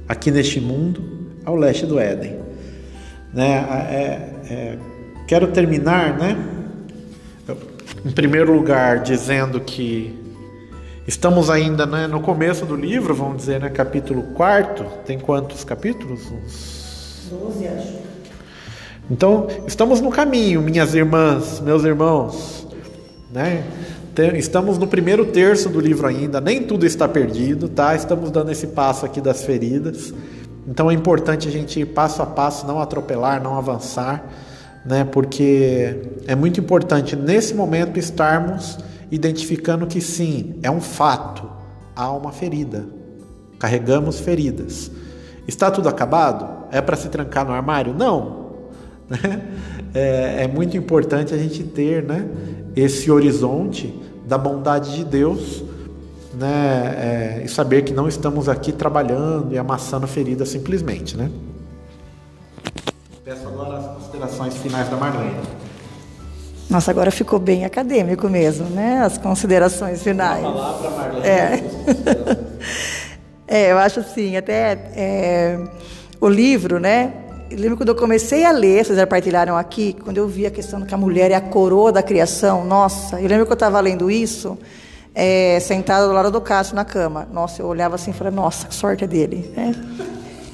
aqui neste mundo, ao leste do Éden. Né? É, é, quero terminar, né? em primeiro lugar, dizendo que estamos ainda né, no começo do livro, vamos dizer, né, capítulo 4. Tem quantos capítulos? Uns 12, acho. Então, estamos no caminho, minhas irmãs, meus irmãos. Né? Estamos no primeiro terço do livro ainda, nem tudo está perdido, tá? Estamos dando esse passo aqui das feridas. Então é importante a gente ir passo a passo, não atropelar, não avançar né? Porque é muito importante nesse momento estarmos identificando que sim, é um fato, há uma ferida. Carregamos feridas. Está tudo acabado? É para se trancar no armário? Não. *laughs* Né? É, é, muito importante a gente ter né, esse horizonte da bondade de Deus né, é, e saber que não estamos aqui trabalhando e amassando feridas simplesmente. Né? Peço agora as considerações finais da Marlene. Nossa, agora ficou bem acadêmico mesmo, né? As considerações finais. Uma palavra, Marlene. É. *laughs* é, eu acho assim, até é, o livro, né? Eu lembro quando eu comecei a ler, vocês já partilharam aqui, quando eu vi a questão de que a mulher é a coroa da criação, nossa, eu lembro que eu estava lendo isso, é, sentado do lado do Cássio na cama. Nossa, eu olhava assim e falava, nossa, que sorte é dele, né?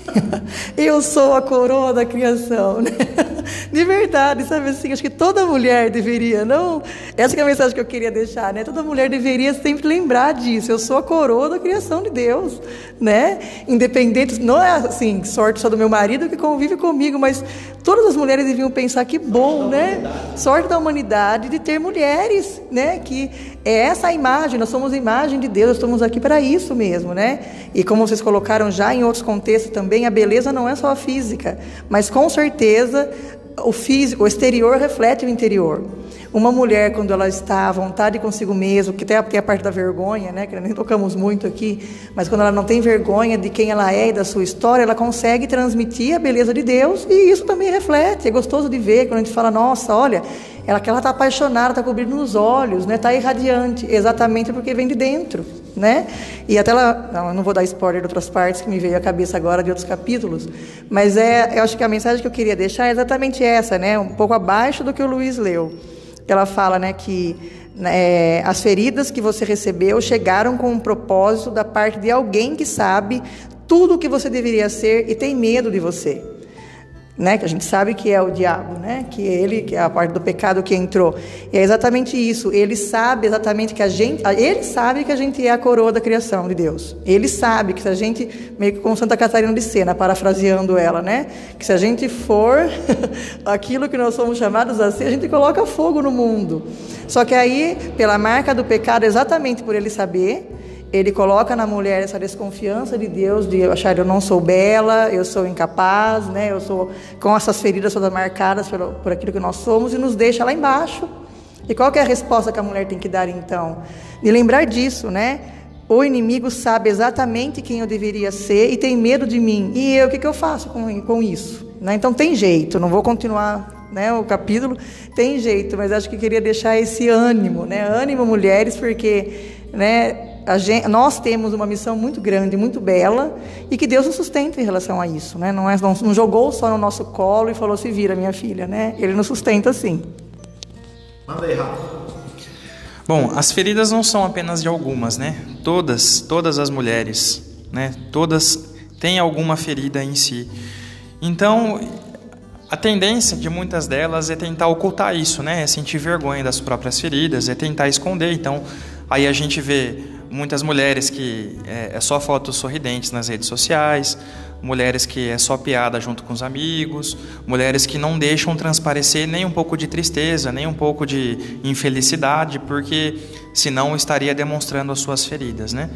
*laughs* Eu sou a coroa da criação, né? *laughs* De verdade, sabe assim? Acho que toda mulher deveria, não? Essa é a mensagem que eu queria deixar, né? Toda mulher deveria sempre lembrar disso. Eu sou a coroa da criação de Deus, né? Independente, não é assim, sorte só do meu marido que convive comigo, mas todas as mulheres deviam pensar que bom, né? Sorte da humanidade de ter mulheres, né? Que é essa a imagem, nós somos a imagem de Deus, estamos aqui para isso mesmo, né? E como vocês colocaram já em outros contextos também, a beleza não é só a física, mas com certeza o físico, o exterior reflete o interior. Uma mulher, quando ela está à vontade consigo mesma, que até a parte da vergonha, né, que nem tocamos muito aqui, mas quando ela não tem vergonha de quem ela é e da sua história, ela consegue transmitir a beleza de Deus e isso também reflete. É gostoso de ver quando a gente fala, nossa, olha, ela que ela está apaixonada, está cobrindo nos olhos, né, está irradiante, exatamente porque vem de dentro, né? E até ela, não, eu não vou dar spoiler de outras partes que me veio à cabeça agora de outros capítulos, mas é, eu acho que a mensagem que eu queria deixar é exatamente essa, né, um pouco abaixo do que o Luiz leu ela fala né, que é, as feridas que você recebeu chegaram com um propósito da parte de alguém que sabe tudo o que você deveria ser e tem medo de você né? Que a gente sabe que é o diabo, né? Que é ele, que é a parte do pecado que entrou. E é exatamente isso. Ele sabe exatamente que a gente, ele sabe que a gente é a coroa da criação de Deus. Ele sabe que se a gente, meio que como Santa Catarina de Sena, parafraseando ela, né? Que se a gente for *laughs* aquilo que nós somos chamados a ser, a gente coloca fogo no mundo. Só que aí, pela marca do pecado, exatamente por ele saber, ele coloca na mulher essa desconfiança de Deus, de achar eu não sou bela, eu sou incapaz, né? eu sou com essas feridas todas marcadas por, por aquilo que nós somos e nos deixa lá embaixo. E qual é a resposta que a mulher tem que dar então? De lembrar disso, né? O inimigo sabe exatamente quem eu deveria ser e tem medo de mim. E eu, o que, que eu faço com, com isso? Né? Então tem jeito, não vou continuar né, o capítulo, tem jeito, mas acho que queria deixar esse ânimo, né? Ânimo, mulheres, porque né, Gente, nós temos uma missão muito grande, muito bela, e que Deus nos sustenta em relação a isso. Né? Não, é, não, não jogou só no nosso colo e falou: se vira, minha filha. Né? Ele nos sustenta sim. Manda aí, Rafa. Bom, as feridas não são apenas de algumas, né? Todas, todas as mulheres, né? Todas têm alguma ferida em si. Então, a tendência de muitas delas é tentar ocultar isso, né? É sentir vergonha das próprias feridas, é tentar esconder. Então, aí a gente vê muitas mulheres que é, é só fotos sorridentes nas redes sociais, mulheres que é só piada junto com os amigos, mulheres que não deixam transparecer nem um pouco de tristeza, nem um pouco de infelicidade, porque senão estaria demonstrando as suas feridas, né?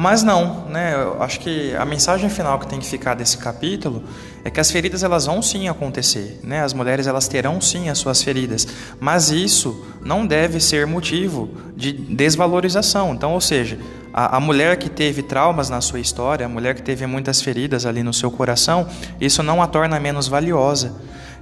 Mas não, né? Eu acho que a mensagem final que tem que ficar desse capítulo é que as feridas elas vão sim acontecer, né? As mulheres elas terão sim as suas feridas, mas isso não deve ser motivo de desvalorização. Então, ou seja, a, a mulher que teve traumas na sua história, a mulher que teve muitas feridas ali no seu coração, isso não a torna menos valiosa.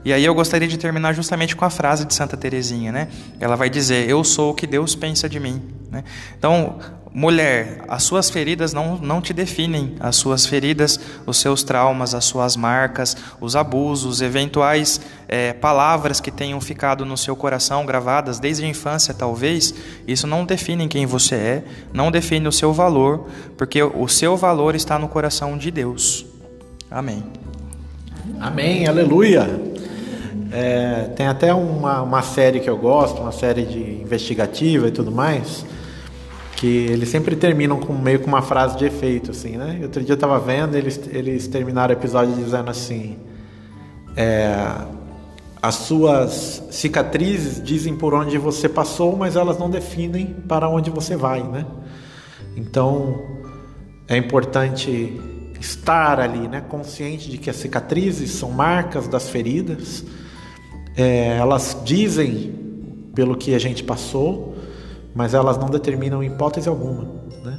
E aí eu gostaria de terminar justamente com a frase de Santa Teresinha, né? Ela vai dizer: "Eu sou o que Deus pensa de mim". Né? Então, mulher, as suas feridas não, não te definem, as suas feridas, os seus traumas, as suas marcas, os abusos, eventuais é, palavras que tenham ficado no seu coração gravadas desde a infância, talvez, isso não define quem você é, não define o seu valor, porque o seu valor está no coração de Deus. Amém. Amém, aleluia. É, tem até uma, uma série que eu gosto, uma série de investigativa e tudo mais, que eles sempre terminam com meio com uma frase de efeito, assim, né? Outro dia eu estava vendo, eles, eles terminaram o episódio dizendo assim: é, as suas cicatrizes dizem por onde você passou, mas elas não definem para onde você vai, né? Então é importante estar ali, né? Consciente de que as cicatrizes são marcas das feridas é, elas dizem pelo que a gente passou, mas elas não determinam hipótese alguma. Né?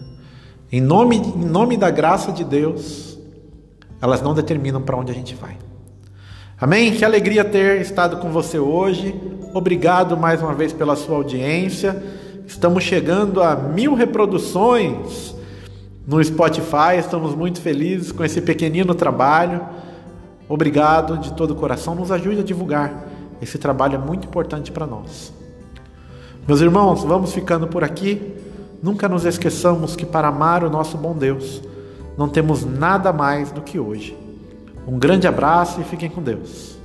Em, nome, em nome da graça de Deus, elas não determinam para onde a gente vai. Amém? Que alegria ter estado com você hoje. Obrigado mais uma vez pela sua audiência. Estamos chegando a mil reproduções no Spotify. Estamos muito felizes com esse pequenino trabalho. Obrigado de todo o coração. Nos ajude a divulgar. Esse trabalho é muito importante para nós. Meus irmãos, vamos ficando por aqui. Nunca nos esqueçamos que para amar o nosso bom Deus, não temos nada mais do que hoje. Um grande abraço e fiquem com Deus.